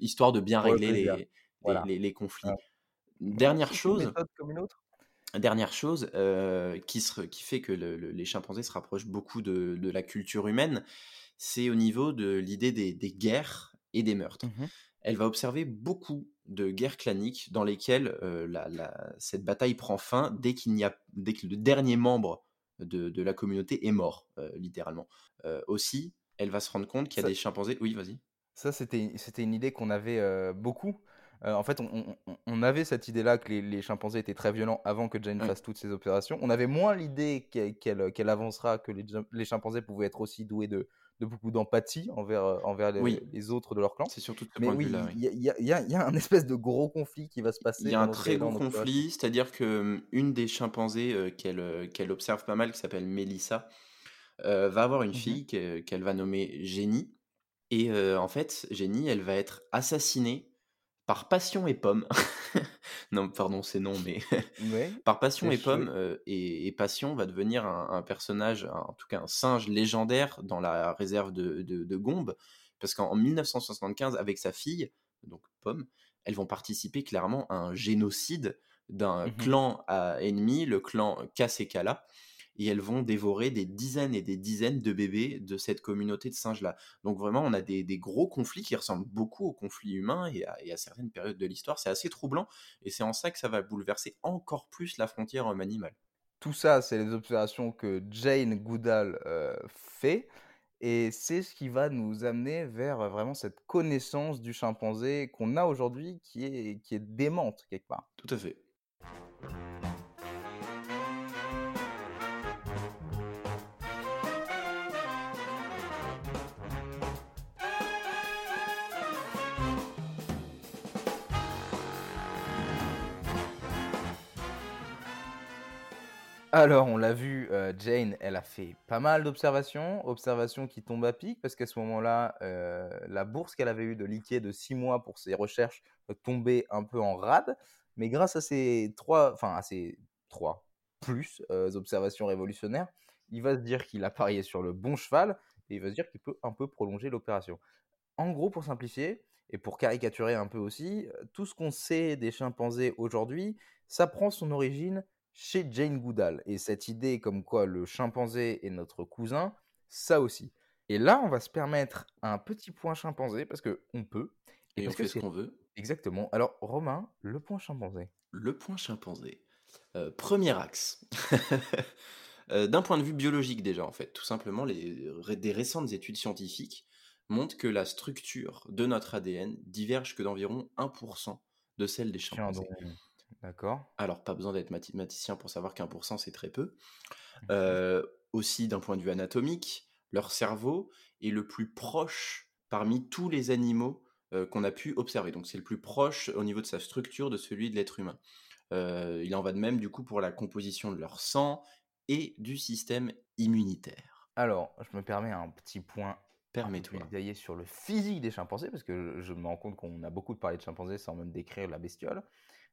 Speaker 2: histoire de bien régler les, les-
Speaker 1: Voilà.
Speaker 2: les- les conflits.
Speaker 1: Ouais.
Speaker 2: Dernière chose,
Speaker 1: méthode comme une autre.
Speaker 2: Dernière chose euh, qui, se- qui fait que le- le- les chimpanzés se rapprochent beaucoup de, de la culture humaine, c'est au niveau de l'idée des, des guerres et des meurtres.
Speaker 1: Mhm.
Speaker 2: Elle va observer beaucoup de guerres claniques dans lesquelles euh, la- la- cette bataille prend fin dès, qu'il n'y a, dès que le dernier membre de, de la communauté est mort, euh, littéralement. Aussi, elle va se rendre compte qu'il y a
Speaker 1: Ça-
Speaker 2: des chimpanzés... Oui, vas-y.
Speaker 1: Ça, c'était, c'était une idée qu'on avait beaucoup. Euh, en fait, on, on- on- on avait cette idée-là que les, les chimpanzés étaient très violents avant que Jane
Speaker 2: Ouais.
Speaker 1: fasse toutes ces opérations. On avait moins l'idée qu'elle, qu'elle avancera, que les, chimpanzés pouvaient être aussi doués de, de beaucoup d'empathie envers, euh, envers les,
Speaker 2: Oui.
Speaker 1: les autres de leur clan.
Speaker 2: C'est surtout de ce
Speaker 1: Mais
Speaker 2: point de
Speaker 1: oui,
Speaker 2: vue-là. oui.
Speaker 1: il y, a- y y un espèce de gros conflit qui va se passer.
Speaker 2: Il y a un très gros conflit, c'est-à-dire que hum, une des chimpanzés euh, qu'elle euh, observe pas mal, qui s'appelle Mélissa, euh, va avoir une
Speaker 1: Mhm.
Speaker 2: fille que- qu'elle va nommer Jenny. Et euh, en fait, Jenny, elle va être assassinée par Passion et Pomme. non, pardon, c'est non, mais
Speaker 1: Ouais,
Speaker 2: par Passion et Pomme. euh, et, et Passion va devenir un, un personnage, un- en tout cas un singe légendaire dans la réserve de, de, de Gombe. Parce qu'en en 1975, avec sa fille, donc Pomme, elles vont participer clairement à un génocide d'un
Speaker 1: Mhm.
Speaker 2: clan à ennemi, le clan Kasekala. Et elles vont dévorer des dizaines et des dizaines de bébés de cette communauté de singes-là. Donc vraiment, on a des, des gros conflits qui ressemblent beaucoup aux conflits humains et à, et à certaines périodes de l'histoire. C'est assez troublant et c'est en ça que ça va bouleverser encore plus la frontière homme-animal.
Speaker 1: Tout ça, c'est les observations que Jane Goodall euh, fait. Et c'est ce qui va nous amener vers euh, vraiment cette connaissance du chimpanzé qu'on a aujourd'hui qui est, qui est démente quelque part.
Speaker 2: Tout à fait.
Speaker 1: Alors, on l'a vu, euh, Jane, elle a fait pas mal d'observations, observations qui tombent à pic, parce qu'à ce moment-là, euh, la bourse qu'elle avait eue de liquide de six mois pour ses recherches euh, tombait un peu en rade. Mais grâce à ces trois, enfin à ces trois plus observations révolutionnaires, il va se dire qu'il a parié sur le bon cheval et il va se dire qu'il peut un peu prolonger l'opération. En gros, pour simplifier et pour caricaturer un peu aussi, tout ce qu'on sait des chimpanzés aujourd'hui, ça prend son origine chez Jane Goodall. Et cette idée comme quoi le chimpanzé est notre cousin, ça aussi. Et là, on va se permettre un petit point chimpanzé parce que on peut.
Speaker 2: Et on
Speaker 1: parce
Speaker 2: fait ce qu'on veut.
Speaker 1: Exactement. Alors, Romain, le point chimpanzé.
Speaker 2: Le point chimpanzé. Euh, premier axe. Euh, D'un point de vue biologique déjà, en fait, tout simplement, les, des récentes études scientifiques montrent que la structure de notre ADN diverge que d'environ 1% de celle des chimpanzés.
Speaker 1: D'accord.
Speaker 2: Alors, pas besoin d'être mathématicien pour savoir qu'un pour cent, c'est très peu.
Speaker 1: Mhm.
Speaker 2: Euh, aussi, d'un point de vue anatomique, leur cerveau est le plus proche parmi tous les animaux euh, qu'on a pu observer. Donc, c'est le plus proche au niveau de sa structure de celui de l'être humain. Euh, il en va de même, du coup, pour la composition de leur sang et du système immunitaire.
Speaker 1: Alors, je me permets un petit point
Speaker 2: Permets-toi.
Speaker 1: détaillé sur le physique des chimpanzés, parce que je, je me rends compte qu'on a beaucoup parlé de chimpanzés sans même décrire la bestiole.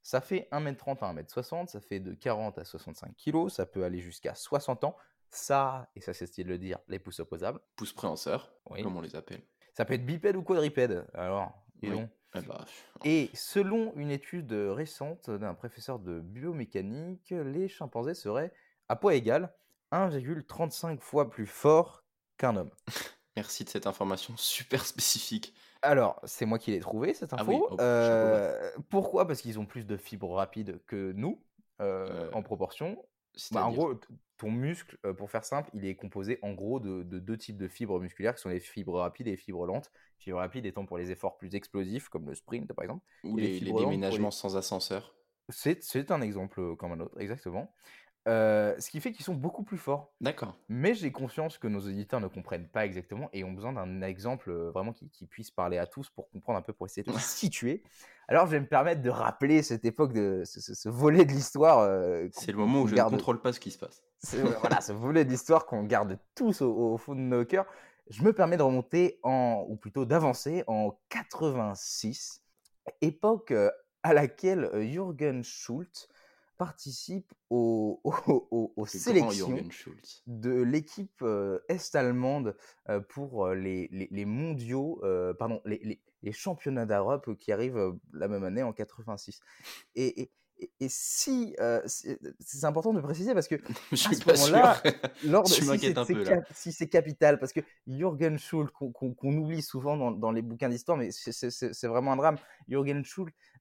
Speaker 1: Ça fait 1m30 à 1m60, ça fait de 40 à 65 kg, ça peut aller jusqu'à 60 ans. Ça, et ça c'est style de le dire, les pouces opposables.
Speaker 2: Pouce préhenseur,
Speaker 1: Oui.
Speaker 2: comme on les appelle.
Speaker 1: Ça peut être bipède ou quadrupède. Alors,
Speaker 2: Oui.
Speaker 1: donc.
Speaker 2: Eh bah,
Speaker 1: Et selon une étude récente d'un professeur de biomécanique, les chimpanzés seraient à poids égal 1,35 fois plus fort qu'un homme.
Speaker 2: Merci de cette information super spécifique.
Speaker 1: Alors, c'est moi qui l'ai trouvé cette
Speaker 2: Ah oui,
Speaker 1: info.
Speaker 2: oh, bas.
Speaker 1: Euh, pourquoi? Parce qu'ils ont plus de fibres rapides que nous, euh,
Speaker 2: Euh,
Speaker 1: en proportion. Bah, en gros, ton muscle, euh, pour faire simple, il est composé en gros de, de deux types de fibres musculaires qui sont les fibres rapides et les fibres lentes. Fibres rapides étant pour les efforts plus explosifs, comme le sprint par exemple.
Speaker 2: Ou
Speaker 1: les
Speaker 2: les, les
Speaker 1: les...
Speaker 2: déménagements sans ascenseur.
Speaker 1: C'est un exemple euh, comme un autre, exactement. Euh, ce qui fait qu'ils sont beaucoup plus forts.
Speaker 2: D'accord.
Speaker 1: Mais j'ai conscience que nos auditeurs ne comprennent pas exactement et ont besoin d'un exemple euh, vraiment qui, qui puisse parler à tous pour comprendre un peu, pour essayer de se situer. Alors je vais me permettre de rappeler cette époque, de ce, ce- ce volet de l'histoire euh,
Speaker 2: C'est le moment où je ne contrôle pas ce qui se passe.
Speaker 1: voilà, ce volet de l'histoire qu'on garde tous au, au fond de nos cœurs. Je me permets de remonter en, ou plutôt d'avancer en 86, époque à laquelle Jürgen Schultz participe aux, aux- aux- aux
Speaker 2: Le grand
Speaker 1: sélections de l'équipe euh, est-allemande euh, pour les, les- les mondiaux, euh, pardon, les, les- championnats d'Europe qui arrivent la même année en 86. Et, et- et- et si, euh, c'est important de préciser parce que
Speaker 2: Je
Speaker 1: à
Speaker 2: suis
Speaker 1: ce
Speaker 2: pas sûr.
Speaker 1: moment-là, si c'est si capital, parce que Jürgen Schultz, qu'on oublie souvent dans, dans les bouquins d'histoire, mais c'est vraiment un drame, Jürgen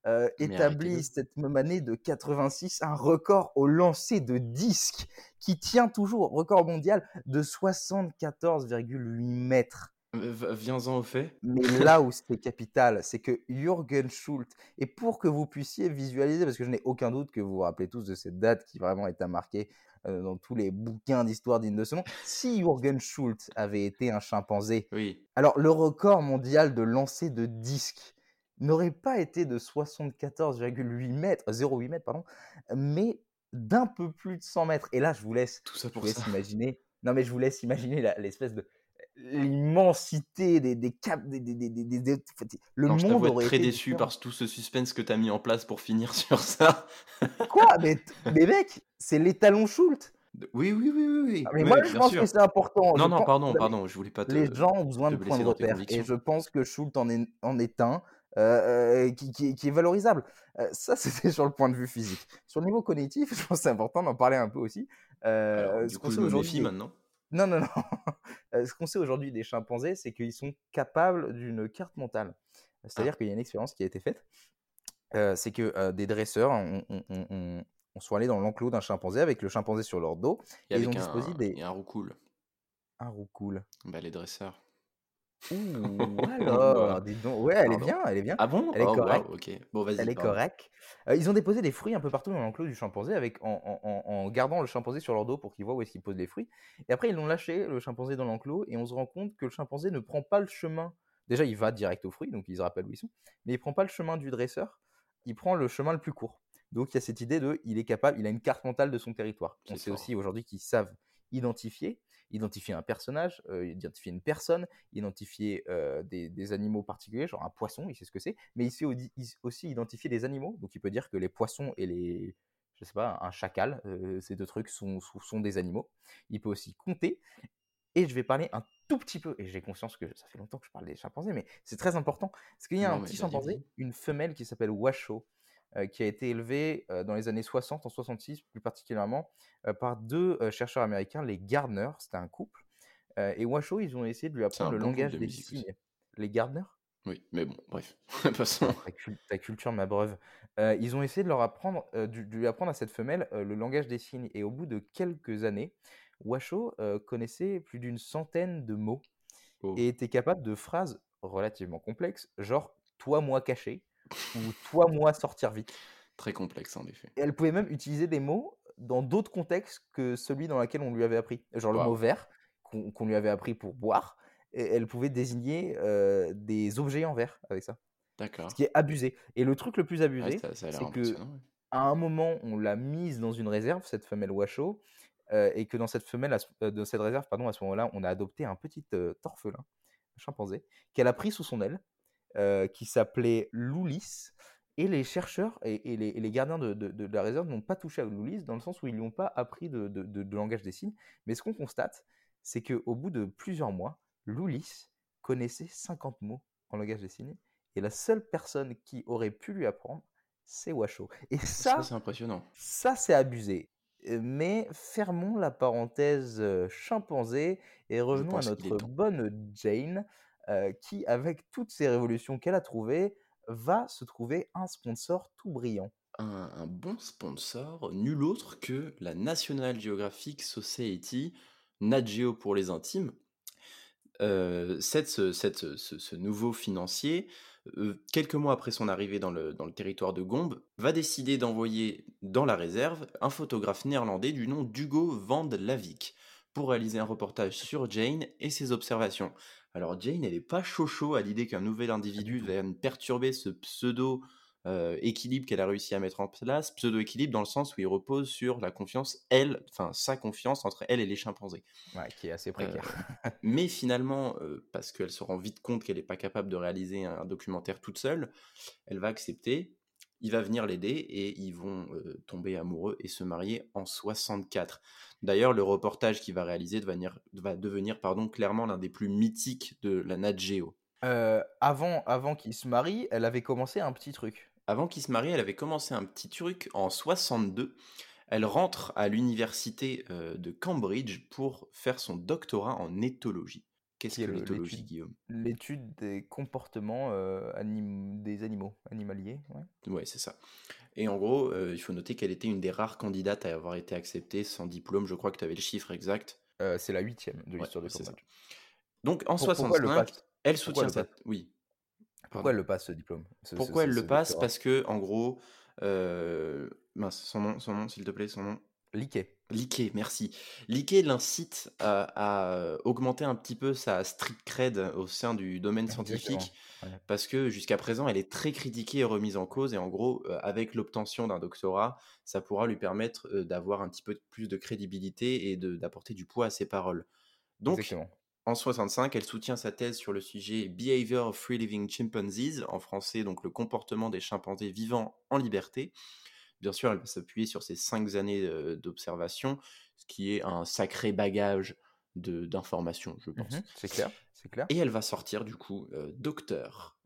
Speaker 1: euh,
Speaker 2: Mais
Speaker 1: établit cette même année de 86 un record au lancer de disques qui tient toujours, record mondial de 74,8 mètres.
Speaker 2: Euh, Viens-en au fait.
Speaker 1: Mais là où c'est capital, c'est que Jürgen Schultz, et pour que vous puissiez visualiser, parce que je n'ai aucun doute que vous vous rappelez tous de cette date qui vraiment est à marquer euh, dans tous les bouquins d'histoire dignes de ce nom, si Jürgen Schultz avait été un chimpanzé,
Speaker 2: Oui.
Speaker 1: alors le record mondial de lancer de disques n'aurait pas été de 74,8 mètres, 0,8 mètres, pardon, mais d'un peu plus de 100 mètres. Et là, je vous laisse,
Speaker 2: Tout ça
Speaker 1: je vous
Speaker 2: pour
Speaker 1: laisse
Speaker 2: ça.
Speaker 1: imaginer, non mais je vous laisse imaginer l'espèce de l'immensité des, des cap, des, des- des- le
Speaker 2: Non, je
Speaker 1: monde
Speaker 2: être
Speaker 1: aurait
Speaker 2: très
Speaker 1: été
Speaker 2: déçu
Speaker 1: différent.
Speaker 2: par tout ce suspense que tu as mis en place pour finir sur ça.
Speaker 1: Quoi? Mais, mais mec, c'est l'étalon Schultz.
Speaker 2: Oui, oui, oui, oui, oui.
Speaker 1: Ah, Mais
Speaker 2: Ouais,
Speaker 1: moi, je pense
Speaker 2: sûr.
Speaker 1: que c'est important. Je
Speaker 2: Non, non,
Speaker 1: pense,
Speaker 2: pardon, pardon, je voulais pas
Speaker 1: les
Speaker 2: te,
Speaker 1: gens ont besoin de points de repère. Et je pense que Schultz en est, en est un euh, qui, qui- qui est valorisable. Euh, ça, c'était sur le point de vue physique. Sur le niveau cognitif, je pense que c'est important d'en parler un peu aussi.
Speaker 2: Alors,
Speaker 1: Euh,
Speaker 2: du
Speaker 1: ce
Speaker 2: coup, je me méfie maintenant.
Speaker 1: Non, non, non. Euh, ce qu'on sait aujourd'hui des chimpanzés, c'est qu'ils sont capables d'une carte mentale.
Speaker 2: Ah,
Speaker 1: C'est-à-dire qu'il y a une expérience qui a été faite. Euh, c'est que euh, des dresseurs ont- sont allés dans l'enclos d'un chimpanzé avec le chimpanzé sur leur dos
Speaker 2: Et
Speaker 1: et ils ont disposé
Speaker 2: un,
Speaker 1: des...
Speaker 2: et un roucoule.
Speaker 1: Un roucoule.
Speaker 2: Bah, les dresseurs.
Speaker 1: Ouh, alors, dis donc. Ouais, elle est
Speaker 2: Pardon.
Speaker 1: bien, elle est bien.
Speaker 2: Ah bon?
Speaker 1: Elle est
Speaker 2: Oh,
Speaker 1: correcte.
Speaker 2: waouh, ok. Bon, vas-y,
Speaker 1: Elle est
Speaker 2: pardon.
Speaker 1: correcte. Euh, ils ont déposé des fruits un peu partout dans l'enclos du chimpanzé avec, en, en- en- en gardant le chimpanzé sur leur dos pour qu'ils voient où est-ce qu'ils posent les fruits. Et après, ils l'ont lâché, le chimpanzé, dans l'enclos, et on se rend compte que le chimpanzé ne prend pas le chemin. Déjà, il va direct aux fruits, donc ils se rappellent où ils sont, mais il prend pas le chemin du dresseur, il prend le chemin le plus court. Donc il y a cette idée de, il est capable, il a une carte mentale de son territoire. On
Speaker 2: C'est
Speaker 1: sait
Speaker 2: fort.
Speaker 1: aussi aujourd'hui qu'ils savent identifier, identifier un personnage, euh, identifier une personne, identifier euh, des, des animaux particuliers, genre un poisson, il sait ce que c'est, mais il sait aussi identifier des animaux. Donc il peut dire que les poissons et les, je sais pas, un chacal, euh, ces deux trucs sont, sont, des animaux. Il peut aussi compter. Et je vais parler un tout petit peu, et j'ai conscience que ça fait longtemps que je parle des chimpanzés, mais c'est très important, parce qu'il y a
Speaker 2: Non,
Speaker 1: un petit chimpanzé, une femelle qui s'appelle Washoe, euh, qui a été élevée euh, dans les années 60, en 66 plus particulièrement, euh, par deux euh, chercheurs américains, les Gardner, c'était un couple, euh, et Washoe, ils ont essayé de lui apprendre le
Speaker 2: bon
Speaker 1: langage
Speaker 2: de
Speaker 1: des signes. Les Gardner?
Speaker 2: Oui, mais bon, bref. Passons.
Speaker 1: ta, cul- ta culture m'abreuve. Euh, ils ont essayé de leur apprendre, euh, de, de lui apprendre à cette femelle euh, le langage des signes. Et au bout de quelques années, Washoe euh, connaissait plus d'une centaine de mots
Speaker 2: Oh.
Speaker 1: et était capable de phrases relativement complexes, genre toi moi caché ou toi moi sortir vite.
Speaker 2: Très complexe, en effet.
Speaker 1: Et elle pouvait même utiliser des mots dans d'autres contextes que celui dans lequel on lui avait appris. Genre le mot verre qu'on lui avait appris pour boire. Et elle pouvait désigner euh, des objets en verre avec ça.
Speaker 2: D'accord.
Speaker 1: Ce qui est abusé. Et le truc le plus
Speaker 2: Ouais,
Speaker 1: abusé, c'est que à un moment, on l'a mise dans une réserve, cette femelle Washoe, euh, et que dans cette femelle, euh, dans cette réserve, pardon, à ce moment-là, on a adopté un petit euh, orphelin, un chimpanzé, qu'elle a pris sous son aile, euh, qui s'appelait Loulis. Et les chercheurs et, et les, et les gardiens de, de- de la réserve n'ont pas touché à Loulis, dans le sens où ils lui ont pas appris de, langage des signes. Mais ce qu'on constate, c'est qu'au bout de plusieurs mois, Loulis connaissait 50 mots en langage des signes. Et la seule personne qui aurait pu lui apprendre, c'est Washoe. Et
Speaker 2: Ça,
Speaker 1: ça,
Speaker 2: c'est impressionnant.
Speaker 1: ça c'est abusé. mais fermons la parenthèse chimpanzé et revenons à notre bonne Jane, qui, avec toutes ces révolutions qu'elle a trouvées, va se trouver un sponsor tout brillant.
Speaker 2: Un, bon sponsor, nul autre que la National Geographic Society, Nat Geo pour les intimes. cette, ce, nouveau financier quelques mois après son arrivée dans le, territoire de Gombe, va décider d'envoyer dans la réserve un photographe néerlandais du nom d'Hugo van de Lavik pour réaliser un reportage sur Jane et ses observations. Alors Jane, elle n'est pas chaud à l'idée qu'un nouvel individu vienne perturber ce pseudo euh, équilibre qu'elle a réussi à mettre en place, pseudo-équilibre dans le sens où il repose sur la confiance, elle, enfin sa confiance entre elle et les chimpanzés.
Speaker 1: Ouais, qui est assez précaire.
Speaker 2: Euh, mais finalement, euh, parce qu'elle se rend vite compte qu'elle n'est pas capable de réaliser un documentaire toute seule, elle va accepter, il va venir l'aider et ils vont tomber amoureux et se marier en 64. D'ailleurs, le reportage qu'il va réaliser va devenir, va devenir pardon, clairement l'un des plus mythiques de la Nat Geo.
Speaker 1: avant avant qu'il se marie, elle avait commencé un petit truc.
Speaker 2: Avant qu'il se marie, elle avait commencé un petit truc en 62. Elle rentre à l'université euh, de Cambridge pour faire son doctorat en éthologie. Qu'est-ce que l'éthologie, Guillaume?
Speaker 1: L'étude des comportements euh, des animaux, animaliers.
Speaker 2: Ouais, ouais c'est ça. Et en gros, euh, il faut noter qu'elle était une des rares candidates à avoir été acceptée sans diplôme. Je crois que tu avais le chiffre exact.
Speaker 1: c'est la huitième de l'histoire de Cambridge.
Speaker 2: Donc en 65, elle soutient cette... Oui,
Speaker 1: pourquoi elle le passe ce diplôme?
Speaker 2: Pourquoi elle le passe? Parce que, en gros, euh, son nom, son nom, s'il te plaît, son nom.
Speaker 1: Liquet.
Speaker 2: Liquet, merci. Liquet l'incite à, augmenter un petit peu sa street cred au sein du domaine scientifique, parce que jusqu'à présent, elle est très critiquée et remise en cause, et en gros, euh, avec l'obtention d'un doctorat, ça pourra lui permettre euh, d'avoir un petit peu plus de crédibilité et d'apporter du poids à ses paroles. Donc, en 65, elle soutient sa thèse sur le sujet Behavior of Free Living Chimpanzees, en français donc le comportement des chimpanzés vivant en liberté. Bien sûr, elle va s'appuyer sur ses cinq années euh, d'observation, ce qui est un sacré bagage d'informations, je pense. Mmh
Speaker 1: c'est clair, c'est clair.
Speaker 2: Et elle va sortir du coup euh, docteur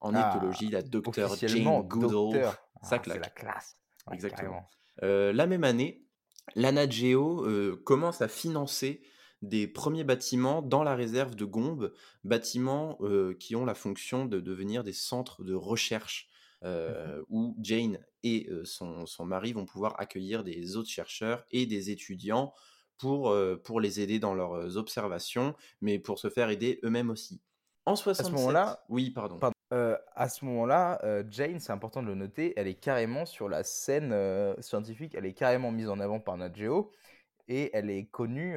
Speaker 2: en ah, éthologie, la docteur Jane Goodall.
Speaker 1: Ah, Ça claque. C'est la classe.
Speaker 2: Exactement. Euh, la même année, l'ANA Geo commence à financer des premiers bâtiments dans la réserve de Gombe, bâtiments qui ont la fonction de devenir des centres de recherche mmh où Jane et son, mari vont pouvoir accueillir des autres chercheurs et des étudiants pour, pour les aider dans leurs observations, mais pour se faire aider eux-mêmes aussi. En 67, à ce moment-là, oui, pardon.
Speaker 1: à ce moment-là, Jane, c'est important de le noter, elle est carrément sur la scène scientifique, elle est carrément mise en avant par Nat Geo et elle est connue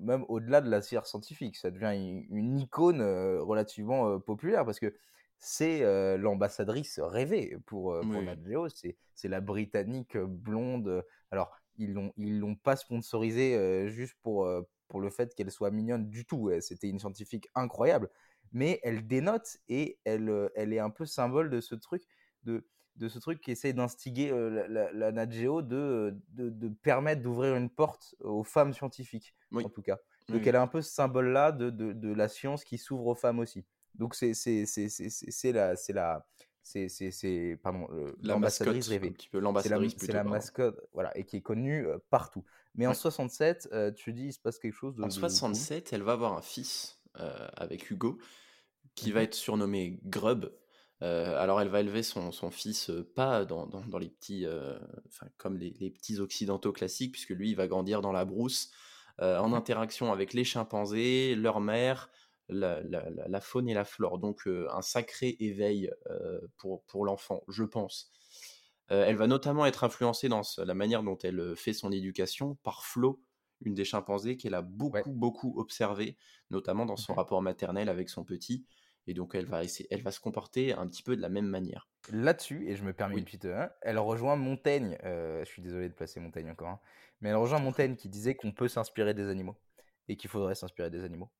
Speaker 1: même au-delà de la sphère scientifique. Ça devient une, icône relativement populaire parce que c'est l'ambassadrice rêvée pour, pour Nat Geo. C'est la britannique blonde. Alors, ils l'ont ils l'ont pas sponsorisée juste pour, pour le fait qu'elle soit mignonne du tout. C'était une scientifique incroyable. Mais elle dénote et elle, elle est un peu symbole de ce truc de de ce truc qui essaie d'instiguer la, la, Nat Geo de, de, permettre d'ouvrir une porte aux femmes scientifiques, en tout cas. Donc elle a un peu ce symbole-là de, de, la science qui s'ouvre aux femmes aussi. Donc c'est la c'est la c'est pardon l'ambassadrice rêvée.
Speaker 2: C'est
Speaker 1: la, mascotte voilà et qui est connue partout. Mais en 67, tu dis il se passe quelque chose de
Speaker 2: En 67, elle va avoir un fils avec Hugo qui va mmh être surnommé Grub alors elle va élever son, fils pas dans, les petits, comme les, petits occidentaux classiques, puisque lui il va grandir dans la brousse, en interaction avec les chimpanzés, leur mère, la, faune et la flore. Donc un sacré éveil pour, pour l'enfant, je pense. elle va notamment être influencée dans la manière dont elle fait son éducation par Flo, une des chimpanzés qu'elle a beaucoup, beaucoup observé, notamment dans son mmh rapport maternel avec son petit. Et donc, elle va, essayer, elle va se comporter un petit peu de la même manière.
Speaker 1: Là-dessus, et je me permets une petite. Hein, elle rejoint Montaigne. Euh, je suis désolé de placer Montaigne encore. Hein, mais elle rejoint Montaigne qui disait qu'on peut s'inspirer des animaux et qu'il faudrait s'inspirer des animaux.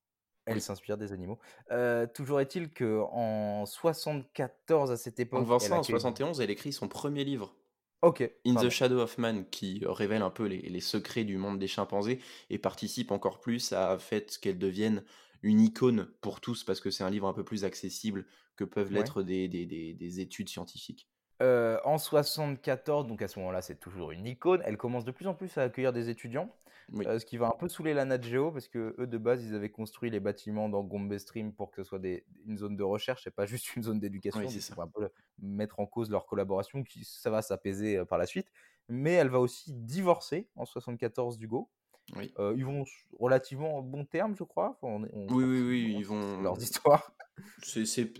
Speaker 1: Elle s'inspire des animaux. Euh, toujours est-il qu'en 74, à cette époque.
Speaker 2: En en 71, elle écrit son premier livre.
Speaker 1: Ok.
Speaker 2: In the Shadow of Man, qui révèle un peu les, les, secrets du monde des chimpanzés et participe encore plus à fait qu'elle devienne une icône pour tous parce que c'est un livre un peu plus accessible que peuvent l'être des, des, des, études scientifiques.
Speaker 1: Euh, en 74, donc à ce moment-là, c'est toujours une icône. Elle commence de plus en plus à accueillir des étudiants,
Speaker 2: Oui.
Speaker 1: euh, ce qui va un peu saouler la Nat Geo parce que eux de base, ils avaient construit les bâtiments dans Gombe Stream pour que ce soit des, une zone de recherche et pas juste une zone d'éducation.
Speaker 2: Oui, c'est
Speaker 1: ça
Speaker 2: ça.
Speaker 1: va un peu mettre en cause leur collaboration, qui ça va s'apaiser euh, par la suite. Mais elle va aussi divorcer en 74 d'Hugo.
Speaker 2: Oui.
Speaker 1: Euh, ils vont relativement en bon terme, je crois. Enfin, on est- on-
Speaker 2: Oui, oui, oui, ils vont.
Speaker 1: leurs histoires.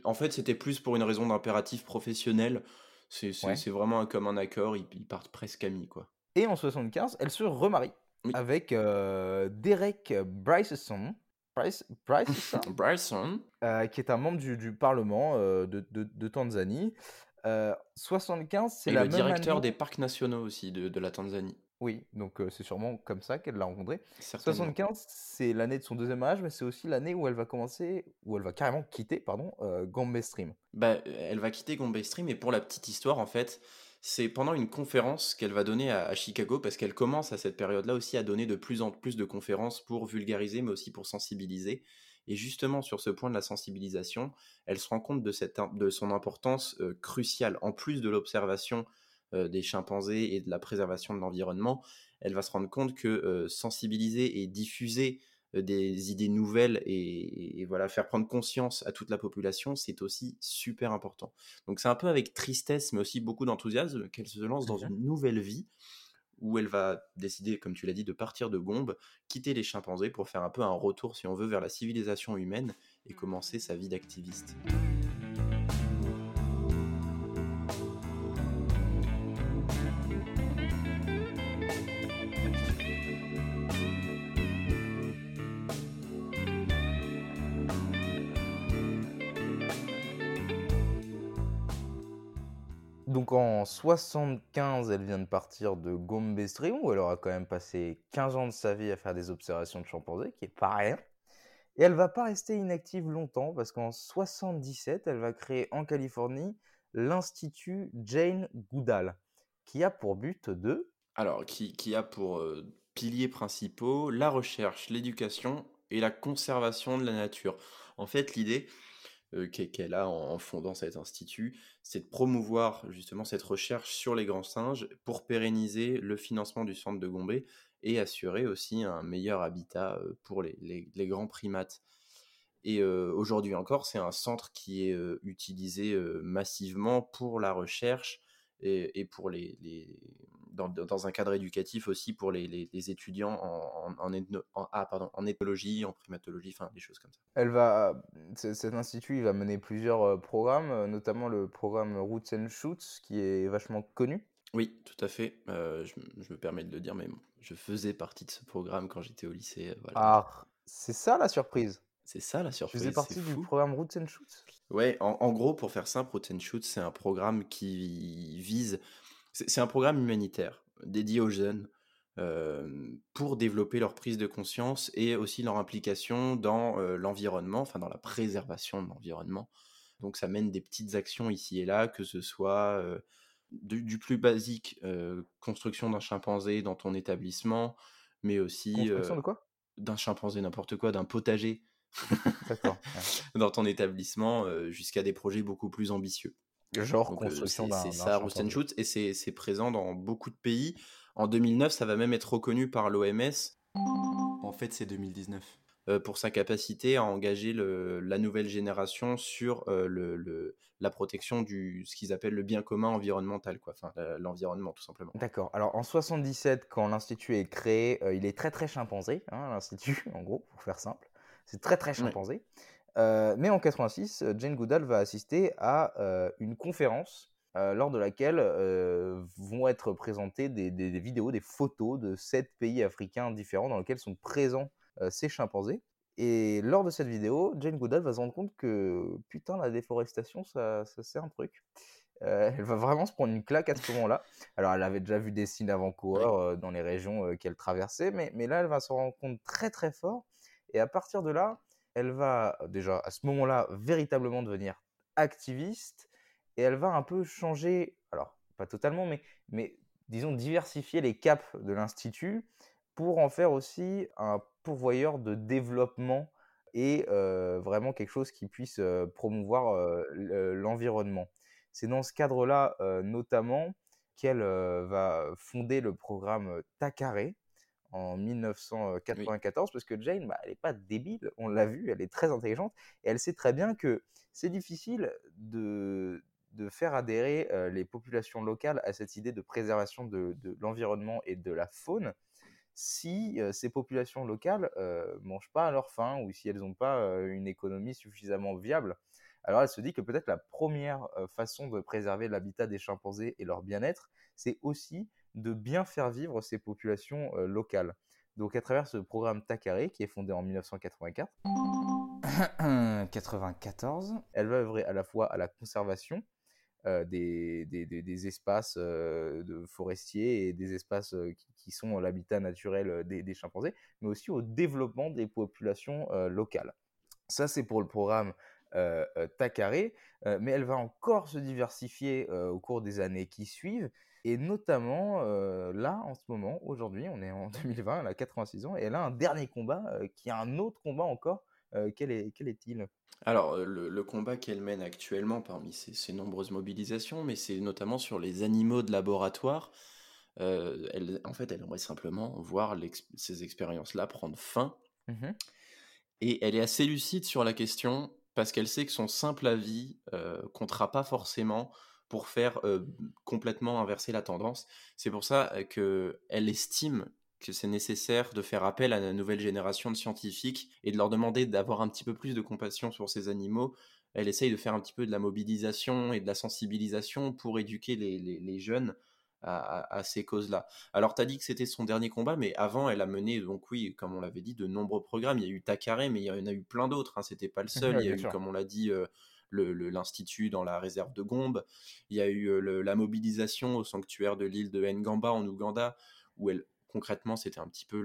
Speaker 2: En fait, c'était plus pour une raison d'impératif professionnel. C'est,
Speaker 1: Ouais.
Speaker 2: vraiment un commun accord. Ils, ils partent presque amis, quoi.
Speaker 1: Et en 75, elle se remarie
Speaker 2: Oui.
Speaker 1: avec euh, Derek Bryson, Bryson?
Speaker 2: Bryson.
Speaker 1: euh, qui est un membre du, du Parlement euh, de, de- de Tanzanie. Euh, 75, c'est la
Speaker 2: le
Speaker 1: même
Speaker 2: directeur
Speaker 1: année-
Speaker 2: des parcs nationaux aussi de, de la Tanzanie.
Speaker 1: Oui, donc euh, c'est sûrement comme ça qu'elle l'a rencontré.
Speaker 2: Certainement.
Speaker 1: 75, c'est l'année de son deuxième âge, mais c'est aussi l'année où elle va commencer, où elle va carrément quitter, pardon, euh, Gombe Stream.
Speaker 2: Bah, elle va quitter Gombe Stream et pour la petite histoire, en fait, c'est pendant une conférence qu'elle va donner à, Chicago parce qu'elle commence à cette période-là aussi à donner de plus en plus de conférences pour vulgariser mais aussi pour sensibiliser. Et justement, sur ce point de la sensibilisation, elle se rend compte de, son importance euh, cruciale. En plus de l'observation euh, des chimpanzés et de la préservation de l'environnement, elle va se rendre compte que euh, sensibiliser et diffuser des idées nouvelles et, et voilà faire prendre conscience à toute la population, c'est aussi super important. Donc c'est un peu avec tristesse, mais aussi beaucoup d'enthousiasme qu'elle se lance dans
Speaker 1: Mhm.
Speaker 2: une nouvelle vie où elle va décider, comme tu l'as dit, de partir de Gombe, quitter les chimpanzés pour faire un peu un retour, si on veut, vers la civilisation humaine et commencer sa vie d'activiste.
Speaker 1: Donc en 75, elle vient de partir de Gombe Stream, où elle aura quand même passé 15 ans de sa vie à faire des observations de chimpanzés, qui est pas rien. Et elle va pas rester inactive longtemps, parce qu'en 77, elle va créer en Californie l'Institut Jane Goodall, qui a pour but de...
Speaker 2: Alors, qui, qui a pour euh, piliers principaux la recherche, l'éducation et la conservation de la nature. En fait, l'idée qu'elle a en, fondant cet institut, c'est de promouvoir justement cette recherche sur les grands singes pour pérenniser le financement du centre de Gombe et assurer aussi un meilleur habitat euh, pour les, grands primates. Et euh, aujourd'hui encore, c'est un centre qui est euh, utilisé euh, massivement pour la recherche et, et pour les, les- dans, dans un cadre éducatif aussi pour les, les- les étudiants en, en, en ethno- en- ah, pardon, en primatologie, enfin des choses comme ça.
Speaker 1: Elle va, cet institut il va mener plusieurs euh, programmes, euh, notamment le programme Roots and Shoots, qui est vachement connu.
Speaker 2: Oui, tout à fait. euh, je, je me permets de le dire, mais bon, je faisais partie de ce programme quand j'étais au lycée. Voilà.
Speaker 1: Ah, c'est ça la surprise.
Speaker 2: C'est ça la
Speaker 1: Tu
Speaker 2: surprise.
Speaker 1: faisais
Speaker 2: c'est
Speaker 1: partie du programme Roots and Shoots
Speaker 2: Ouais, en, en gros, pour faire simple, Root and Shoot, c'est un programme qui vise. C'est un programme humanitaire dédié aux jeunes euh, pour développer leur prise de conscience et aussi leur implication dans euh, l'environnement, enfin dans la préservation de l'environnement. Donc ça mène des petites actions ici et là, que ce soit euh, du, du plus basique, construction d'un chimpanzé dans ton établissement, mais aussi
Speaker 1: Construction de quoi?
Speaker 2: d'un chimpanzé, n'importe quoi, d'un potager. Dans ton établissement, euh, jusqu'à des projets beaucoup plus ambitieux.
Speaker 1: Genre
Speaker 2: Donc, euh,
Speaker 1: construction
Speaker 2: c'est
Speaker 1: d'un
Speaker 2: c'est
Speaker 1: d'un
Speaker 2: ça, Roost and
Speaker 1: chimpanzé.
Speaker 2: Shoot, et c'est c'est présent dans beaucoup de pays. En 2009, ça va même être reconnu par l'OMS. En fait, c'est 2019. euh, pour sa capacité à engager le- la nouvelle génération sur euh, le, le- la protection du ce qu'ils appellent le bien commun environnemental, quoi. Enfin, l'environnement, tout simplement.
Speaker 1: D'accord. Alors en 77, quand l'institut est créé, euh, il est très très chimpanzé, hein, l'institut, en gros, pour faire simple. C'est très très chimpanzé. Euh, mais en 86, euh, Jane Goodall va assister à euh, une conférence euh, lors de laquelle vont être présentées des, des- des vidéos, des photos de sept pays africains différents dans lesquels sont présents ces chimpanzés. Et lors de cette vidéo, Jane Goodall va se rendre compte que putain, la déforestation, ça, ça c'est un truc. Euh, elle va vraiment se prendre une claque à ce moment-là. Alors, elle avait déjà vu des signes avant-coureurs euh, dans les régions euh, qu'elle traversait, mais, mais là, elle va se rendre compte très très fort. Et à partir de là, elle va déjà à ce moment-là véritablement devenir activiste et elle va un peu changer, alors pas totalement, mais, disons diversifier les caps de l'Institut pour en faire aussi un pourvoyeur de développement et euh, vraiment quelque chose qui puisse euh, promouvoir euh, le- l'environnement. C'est dans ce cadre-là, notamment, qu'elle va fonder le programme Takare en 1994, parce que Jane, bah, elle n'est pas débile, on l'a vu, elle est très intelligente, et elle sait très bien que c'est difficile de, de faire adhérer les populations locales à cette idée de préservation de, l'environnement et de la faune si ces populations locales ne mangent pas à leur faim ou si elles n'ont pas une économie suffisamment viable. Alors elle se dit que peut-être la première façon de préserver l'habitat des chimpanzés et leur bien-être, c'est aussi de bien faire vivre ces populations locales. Donc à travers ce programme Takare qui est fondé en 1984, 94, elle va œuvrer à la fois à la conservation des, des, espaces de forestiers et des espaces qui, sont l'habitat naturel des, chimpanzés, mais aussi au développement des populations locales. Ça, c'est pour le programme Takare, mais elle va encore se diversifier au cours des années qui suivent. Et notamment, là, en ce moment, aujourd'hui, on est en 2020, elle a 86 ans, et elle a un dernier combat qui est un autre combat encore. quel est-il?
Speaker 2: Alors, le, combat qu'elle mène actuellement parmi ces, nombreuses mobilisations, mais c'est notamment sur les animaux de laboratoire. elle, en fait, elle aimerait simplement voir ces expériences-là prendre fin. Mmh Et elle est assez lucide sur la question parce qu'elle sait que son simple avis euh, comptera pas forcément pour faire complètement inverser la tendance. C'est pour ça qu'elle estime que c'est nécessaire de faire appel à la nouvelle génération de scientifiques et de leur demander d'avoir un petit peu plus de compassion sur ces animaux. Elle essaye de faire un petit peu de la mobilisation et de la sensibilisation pour éduquer les, jeunes à, ces causes-là. Alors, tu as dit que c'était son dernier combat, mais avant, elle a mené, donc oui, comme on l'avait dit, de nombreux programmes. Il y a eu Takare, mais il y en a eu plein d'autres. Hein. C'était pas le seul. il y a eu, comme on l'a dit, euh, l'Institut dans la réserve de Gombe. Il y a eu euh, la mobilisation au sanctuaire de l'île de Ngamba en Ouganda, où elle concrètement, c'était un petit peu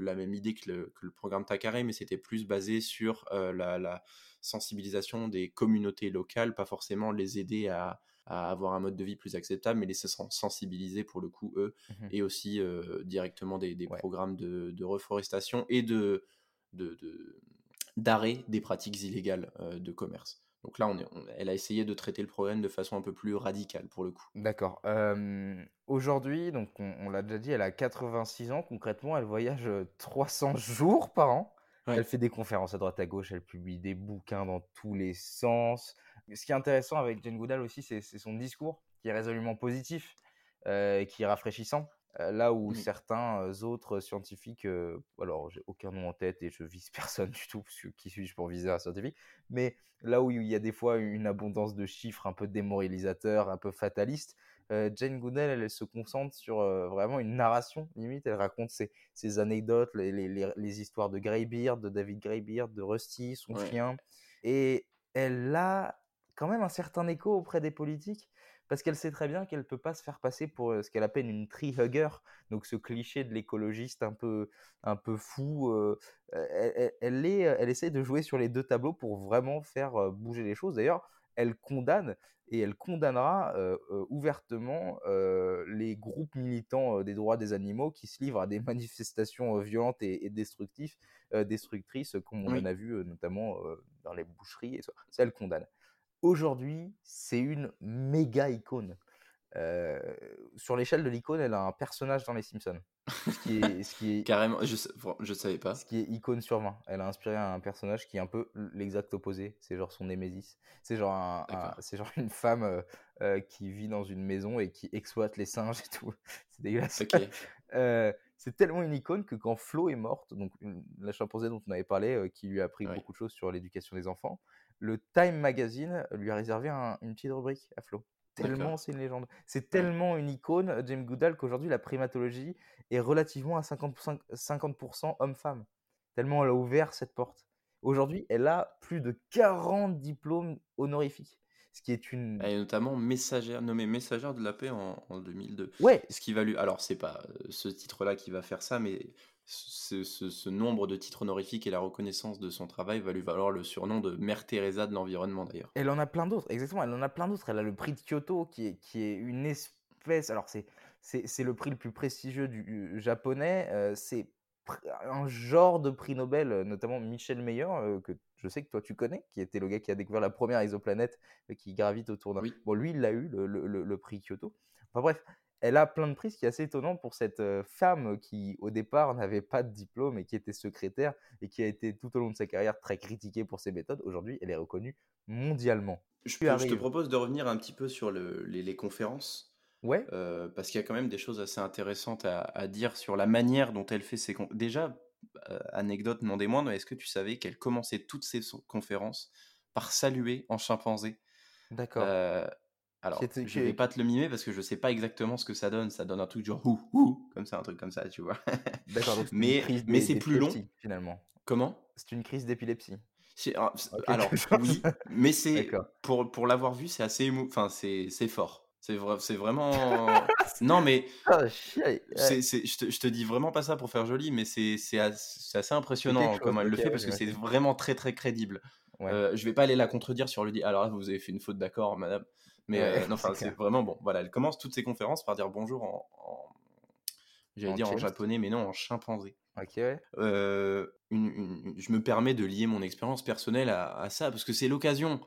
Speaker 2: la même idée que le, programme Takare, mais c'était plus basé sur euh, la, sensibilisation des communautés locales, pas forcément les aider à, avoir un mode de vie plus acceptable, mais les sensibiliser pour le coup, eux, mmh et aussi euh, directement des, programmes de, reforestation et de d'arrêt des pratiques illégales euh, de commerce. Donc là, on, est, elle a essayé de traiter le problème de façon un peu plus radicale pour le coup.
Speaker 1: D'accord. Aujourd'hui, donc on, l'a déjà dit, elle a 86 ans. Concrètement, elle voyage 300 jours par an. Elle fait des conférences à droite à gauche, elle publie des bouquins dans tous les sens. Ce qui est intéressant avec Jane Goodall aussi, c'est son discours qui est résolument positif, euh, qui est rafraîchissant. Là où certains euh, autres scientifiques, euh, alors j'ai aucun nom en tête et je vise personne du tout, parce que qui suis-je pour viser un scientifique, mais là où il y a des fois une abondance de chiffres un peu démoralisateur, un peu fataliste, Jane Goodall, elle, se concentre sur vraiment une narration, limite, elle raconte ses, ses anecdotes, les, les, les, histoires de Greybeard, de David Greybeard, de Rusty, son chien, et elle a quand même un certain écho auprès des politiques parce qu'elle sait très bien qu'elle ne peut pas se faire passer pour ce qu'elle appelle une tree hugger, donc ce cliché de l'écologiste un peu, un peu fou. elle, elle, est, elle essaie de jouer sur les deux tableaux pour vraiment faire bouger les choses. D'ailleurs, elle condamne et elle condamnera ouvertement les groupes militants des droits des animaux qui se livrent à des manifestations violentes et, destructives, destructrices, comme on en a vu notamment dans les boucheries. Et ça, ça elle condamne aujourd'hui, c'est une méga icône. sur l'échelle de l'icône, elle a un personnage dans Les Simpsons. Ce qui est, ce qui est,
Speaker 2: Carrément, je ne savais pas.
Speaker 1: Ce qui est icône sur 20. Elle a inspiré un personnage qui est un peu l'exact opposé. C'est genre son Némésis. C'est genre, c'est genre une femme qui vit dans une maison et qui exploite les singes et tout. C'est dégueulasse. c'est tellement une icône que quand Flo est morte, donc la chimpanzé dont on avait parlé, qui lui a appris beaucoup de choses sur l'éducation des enfants, le Time Magazine lui a réservé un, une petite rubrique à Flo. Tellement c'est une légende. C'est tellement une icône, James Goodall, qu'aujourd'hui la primatologie est relativement à 50%, 50 homme-femme. Tellement elle a ouvert cette porte. Aujourd'hui, elle a plus de 40 diplômes honorifiques. Ce qui est une.
Speaker 2: Elle est notamment messagère, nommée messagère de la paix en, en 2002.
Speaker 1: Ouais.
Speaker 2: Ce qui va lui. Alors, c'est pas euh, ce titre-là qui va faire ça, mais ce, nombre de titres honorifiques et la reconnaissance de son travail va lui valoir le surnom de Mère Teresa de l'environnement d'ailleurs.
Speaker 1: Elle en a plein d'autres, exactement, elle en a plein d'autres. Elle a le prix de Kyoto qui est, qui est une espèce, alors c'est, c'est, le prix le plus prestigieux du japonais, euh, c'est un genre de prix Nobel, notamment Michel Meyer, que je sais que toi tu connais, qui était le gars qui a découvert la première exoplanète qui gravite autour d'un. Bon, lui, il l'a eu, le, le, le, prix Kyoto. Enfin bref, elle a plein de prix, ce qui est assez étonnant pour cette femme qui, au départ, n'avait pas de diplôme et qui était secrétaire et qui a été tout au long de sa carrière très critiquée pour ses méthodes. Aujourd'hui, elle est reconnue mondialement.
Speaker 2: Je, te propose de revenir un petit peu sur les, conférences.
Speaker 1: Ouais.
Speaker 2: parce qu'il y a quand même des choses assez intéressantes à, dire sur la manière dont elle fait ses conférences. Déjà, anecdote non des moindres, est-ce que tu savais qu'elle commençait toutes ses conférences par saluer en chimpanzé?
Speaker 1: D'accord.
Speaker 2: Alors, je vais pas te le mimer parce que je sais pas exactement ce que ça donne. Ça donne un truc genre ouh, ouh, comme ça, un truc comme ça, tu vois.
Speaker 1: D'accord.
Speaker 2: mais mais c'est plus long.
Speaker 1: Finalement.
Speaker 2: Comment?
Speaker 1: C'est une crise d'épilepsie.
Speaker 2: Ah, alors oui, mais c'est pour pour l'avoir vu, c'est assez émou... Enfin, c'est c'est fort. C'est vrai, c'est vraiment. non, mais. C'est, je, te, je te dis vraiment pas ça pour faire joli, mais c'est, c'est, assez, impressionnant comment elle le fait parce que c'est vraiment très très crédible. Euh, je vais pas aller la contredire sur le dit. Alors là, vous avez fait une faute, d'accord, madame. Mais euh, non, enfin, c'est vraiment bon. Voilà, elle commence toutes ses conférences par dire bonjour en, j'allais dire en japonais, mais non, en chimpanzé.
Speaker 1: Ok.
Speaker 2: Euh, une, je me permets de lier mon expérience personnelle à, ça parce que c'est l'occasion.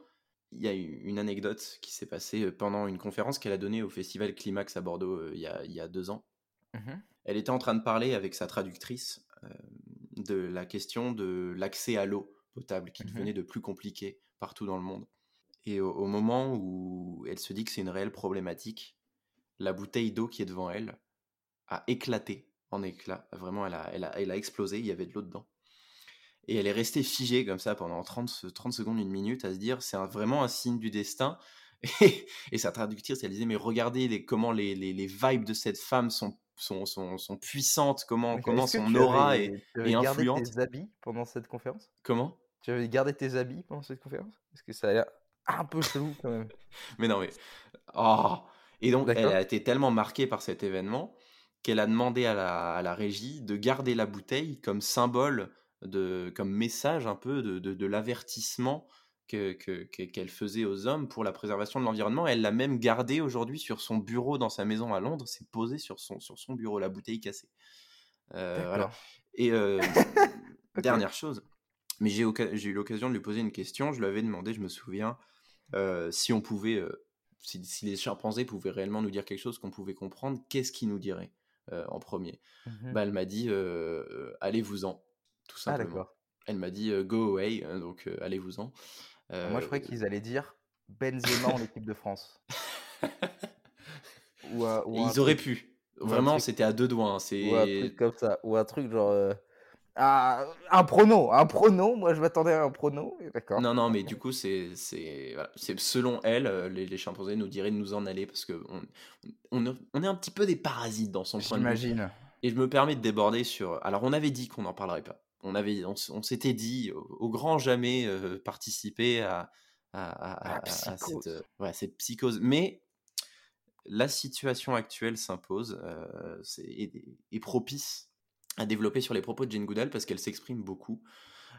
Speaker 2: Il y a une anecdote qui s'est passée euh, pendant une conférence qu'elle a donnée au festival Climax à Bordeaux il, y a, il, y a, deux ans. Mmh elle était en train de parler avec sa traductrice de la question de l'accès à l'eau potable qui mmh devenait de plus compliqué partout dans le monde. Et au, moment où elle se dit que c'est une réelle problématique, la bouteille d'eau qui est devant elle a éclaté en éclats. Vraiment, elle a, elle a, elle a explosé, il y avait de l'eau dedans. Et elle est restée figée comme ça pendant 30, 30 secondes, une minute, à se dire c'est vraiment un signe du destin. Et, sa traductrice, elle disait mais regardez les, comment les, les, les, vibes de cette femme sont, sont, sont, sont puissantes, comment, comment son aura est, est influente. Tu avais
Speaker 1: tes habits pendant cette conférence?
Speaker 2: Comment?
Speaker 1: Tu avais gardé tes habits pendant cette conférence? Est-ce que ça a l'air un peu chelou quand même.
Speaker 2: mais non, mais. Oh Et donc, elle a été tellement marquée par cet événement qu'elle a demandé à la, à la, régie de garder la bouteille comme symbole, de, comme message un peu de, de, l'avertissement qu'elle que, qu'elle faisait aux hommes pour la préservation de l'environnement. Elle l'a même gardée aujourd'hui sur son bureau dans sa maison à Londres. C'est posé sur son, sur son bureau, la bouteille cassée. Euh, voilà. Et euh, dernière chose, mais j'ai eu l'occasion de lui poser une question. Je lui avais demandé, je me souviens, euh, si on pouvait, euh, si, les chimpanzés pouvaient réellement nous dire quelque chose qu'on pouvait comprendre, qu'est-ce qu'ils nous diraient euh, en premier? Mmh bah, Elle m'a dit allez-vous-en, tout ah, simplement. elle m'a dit go away, hein, donc allez-vous-en.
Speaker 1: Moi, je croyais qu'ils allaient dire Benzema en équipe de France.
Speaker 2: ou, ils auraient pu. Vraiment, c'était à deux doigts. Hein,
Speaker 1: ou un truc comme ça. Ou un truc genre ah, un prono, un prono. Moi, je m'attendais à un prono. D'accord.
Speaker 2: Non, non, mais du coup, c'est, c'est, selon elle, euh, les, les, chimpanzés nous diraient de nous en aller parce que on, on, on est un petit peu des parasites dans son point de
Speaker 1: vue.
Speaker 2: Et je me permets de déborder sur. Alors, on avait dit qu'on n'en parlerait pas. On avait, on, s'était dit au, grand jamais euh, participer à, à, à, cette, euh, ouais, cette, psychose. Mais la situation actuelle s'impose euh, c'est, est propice à développer sur les propos de Jane Goodall parce qu'elle s'exprime beaucoup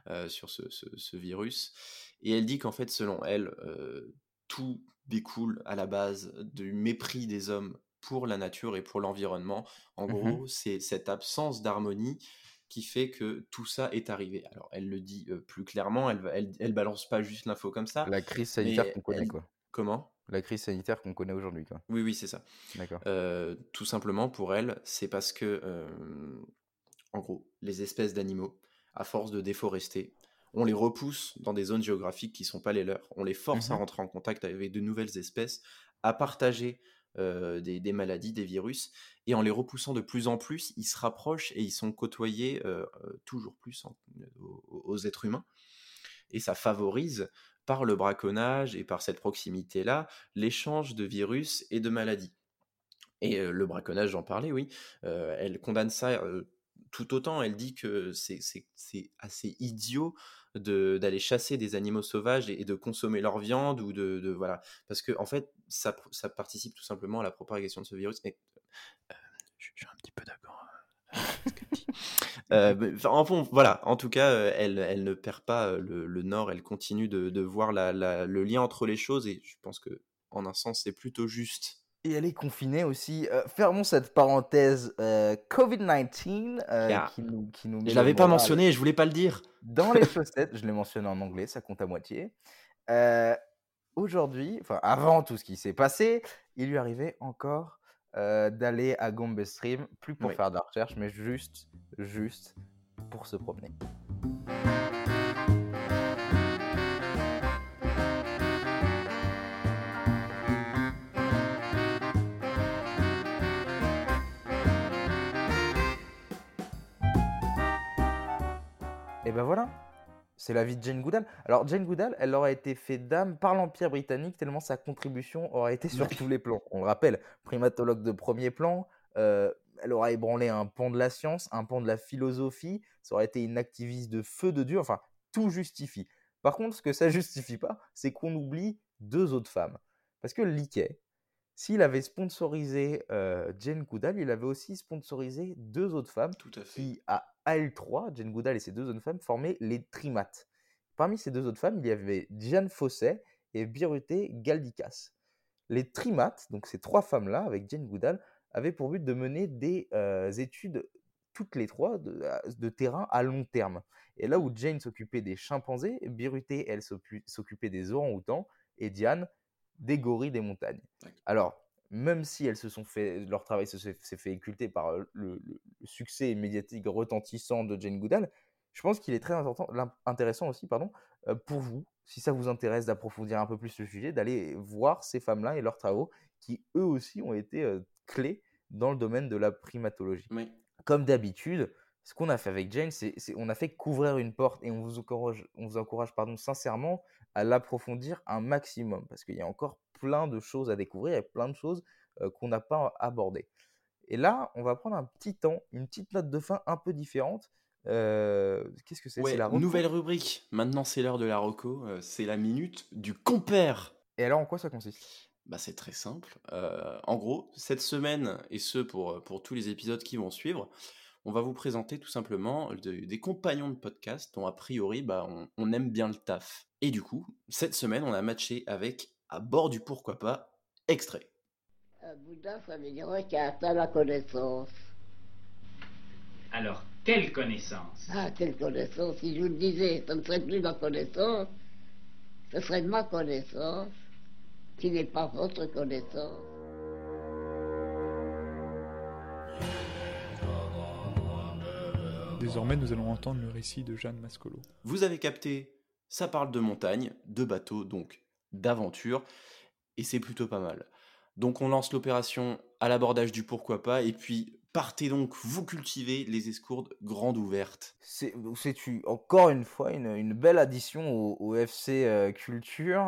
Speaker 2: euh, sur ce, ce, virus. Et elle dit qu'en fait, selon elle, euh, tout découle à la base du mépris des hommes pour la nature et pour l'environnement. En mmh gros, c'est cette absence d'harmonie qui fait que tout ça est arrivé. Alors, elle le dit euh, plus clairement, elle, elle, elle, balance pas juste l'info comme ça.
Speaker 1: La crise sanitaire qu'on connaît, quoi.
Speaker 2: Comment?
Speaker 1: La crise sanitaire qu'on connaît aujourd'hui, quoi.
Speaker 2: Oui, oui, c'est ça.
Speaker 1: D'accord.
Speaker 2: tout simplement, pour elle, c'est parce que en gros, les espèces d'animaux, à force de déforester, on les repousse dans des zones géographiques qui ne sont pas les leurs. On les force à mmh rentrer en contact avec de nouvelles espèces, à partager euh, des, maladies, des virus, et en les repoussant de plus en plus, ils se rapprochent et ils sont côtoyés euh, euh, toujours plus aux, êtres humains. Et ça favorise, par le braconnage et par cette proximité-là, l'échange de virus et de maladies. Et le braconnage, j'en parlais, oui, elle condamne ça tout autant, elle dit que c'est assez idiot d'aller chasser des animaux sauvages et, de consommer leur viande ou de, voilà. Parce que en fait ça, ça, participe tout simplement à la propagation de ce virus. Mais euh, je, suis un petit peu d'accord euh, enfin, voilà. En tout cas euh, elle, elle ne perd pas le, nord. Elle continue de, de voir la, le lien entre les choses et je pense que en un sens c'est plutôt juste
Speaker 1: Et elle est confinée aussi. Euh, fermons cette parenthèse euh, Covid-19 euh,
Speaker 2: Yeah.
Speaker 1: qui nous, qui nous met
Speaker 2: Je l'avais pas mentionné, je voulais pas le dire.
Speaker 1: dans les chaussettes. Je l'ai mentionné en anglais, ça compte à moitié. Euh, Aujourd'hui, enfin avant tout ce qui s'est passé, il lui arrivait encore euh, d'aller à Gombe Stream, plus pour
Speaker 2: Oui.
Speaker 1: faire de la recherche, mais juste, juste pour se promener. Et ben voilà, c'est la vie de Jane Goodall. Alors Jane Goodall, elle aurait été fait dame par l'Empire britannique tellement sa contribution aurait été sur tous les plans. On le rappelle, primatologue de premier plan, euh, elle aurait ébranlé un pan de la science, un pan de la philosophie, ça aurait été une activiste de feu de Dieu, enfin, tout justifie. Par contre, ce que ça justifie pas, c'est qu'on oublie deux autres femmes. Parce que Lickey, s'il avait sponsorisé euh, Jane Goodall, il avait aussi sponsorisé deux autres femmes
Speaker 2: Tout à fait.
Speaker 1: qui, à AL3, Jane Goodall et ses deux autres femmes formaient les Trimates. Parmi ces deux autres femmes, il y avait Diane Fosset et Birute Galdikas. Les Trimates, donc ces trois femmes-là, avec Jane Goodall, avaient pour but de mener des euh, études, toutes les trois, de, de terrain à long terme. Et là où Jane s'occupait des chimpanzés, Birute, elle, s'occu- s'occupait des orang-outans, et Diane, des gorilles des montagnes. Alors, même si elles se sont fait, leur travail se- s'est fait occulter par euh, le, succès médiatique retentissant de Jane Goodall, je pense qu'il est très intéressant aussi, pardon, euh, pour vous, si ça vous intéresse d'approfondir un peu plus le sujet, d'aller voir ces femmes-là et leurs travaux qui, eux aussi, ont été euh, clés dans le domaine de la primatologie
Speaker 2: Oui.
Speaker 1: comme d'habitude, ce qu'on a fait avec Jane, c'est c'est- on a fait couvrir une porte et on vous encourage, on vous encourage pardon, sincèrement à l'approfondir un maximum parce qu'il y a encore plein de choses à découvrir et plein de choses euh, qu'on n'a pas abordées. Et là, on va prendre un petit temps, une petite note de fin un peu différente. Euh, Qu'est-ce que c'est?
Speaker 2: Ouais,
Speaker 1: la
Speaker 2: nouvelle rubrique. Maintenant, c'est l'heure de la reco. c'est la minute du compère.
Speaker 1: Et alors, en quoi ça consiste?
Speaker 2: Bah, c'est très simple. Euh, en gros, cette semaine, et ce pour, pour tous les épisodes qui vont suivre, on va vous présenter tout simplement de- des compagnons de podcast dont a priori bah, on, on aime bien le taf. Et du coup, cette semaine, on a matché avec À bord du pourquoi pas, extrait.
Speaker 3: Un Bouddha, ça veut dire un qui a atteint la connaissance.
Speaker 4: Alors, quelle connaissance?
Speaker 3: Ah, quelle connaissance? Si je vous le disais, ça ne serait plus ma connaissance, ce serait ma connaissance, qui n'est pas votre connaissance.
Speaker 5: Désormais, nous allons entendre le récit de Jeanne Mascolo.
Speaker 2: Vous avez capté, ça parle de montagne, de bateau, donc d'aventure, et c'est plutôt pas mal. Donc on lance l'opération à l'abordage du pourquoi pas, et puis partez donc vous cultiver les escourdes grandes ouvertes.
Speaker 1: C'est encore une fois une, une belle addition au, au FC euh, Culture.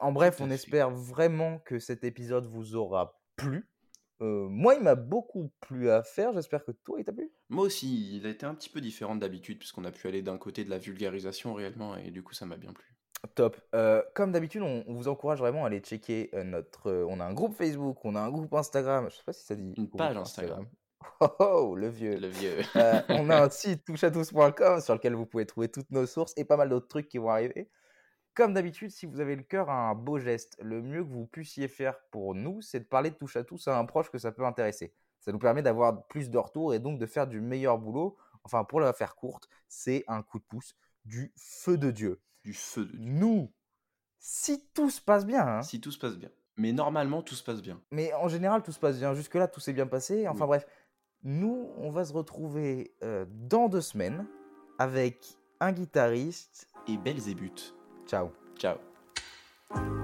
Speaker 1: En- bref, on espère vraiment que cet épisode vous aura plu. Euh, moi, il m'a beaucoup plu à faire. J'espère que toi, il t'a plu?
Speaker 2: Moi aussi, il a été un petit peu différent d'habitude, puisqu'on a pu aller d'un côté de la vulgarisation réellement, et du coup ça m'a bien plu.
Speaker 1: Top. Euh, comme d'habitude, on, on vous encourage vraiment à aller checker notre. euh, on a un groupe Facebook, on a un groupe Instagram. Je sais pas si ça dit.
Speaker 2: Une page Instagram.
Speaker 1: Oh, oh, le vieux.
Speaker 2: Le vieux.
Speaker 1: On a un site touchatous.com sur lequel vous pouvez trouver toutes nos sources et pas mal d'autres trucs qui vont arriver. Comme d'habitude, si vous avez le cœur à un beau geste, le mieux que vous puissiez faire pour nous, c'est de parler de touche à tous à un proche que ça peut intéresser. Ça nous permet d'avoir plus de retours et donc de faire du meilleur boulot. Enfin, pour la faire courte, c'est un coup de pouce du feu de Dieu.
Speaker 2: du feu de Dieu.
Speaker 1: Nous, si tout se passe bien, hein,
Speaker 2: Si tout se passe bien. Mais normalement, tout se passe bien.
Speaker 1: mais en général, tout se passe bien. Jusque-là, tout s'est bien passé. Enfin
Speaker 2: Oui.
Speaker 1: bref, nous, on va se retrouver euh, dans deux semaines avec un guitariste.
Speaker 2: Et Belzébuth.
Speaker 1: Ciao.
Speaker 2: Ciao.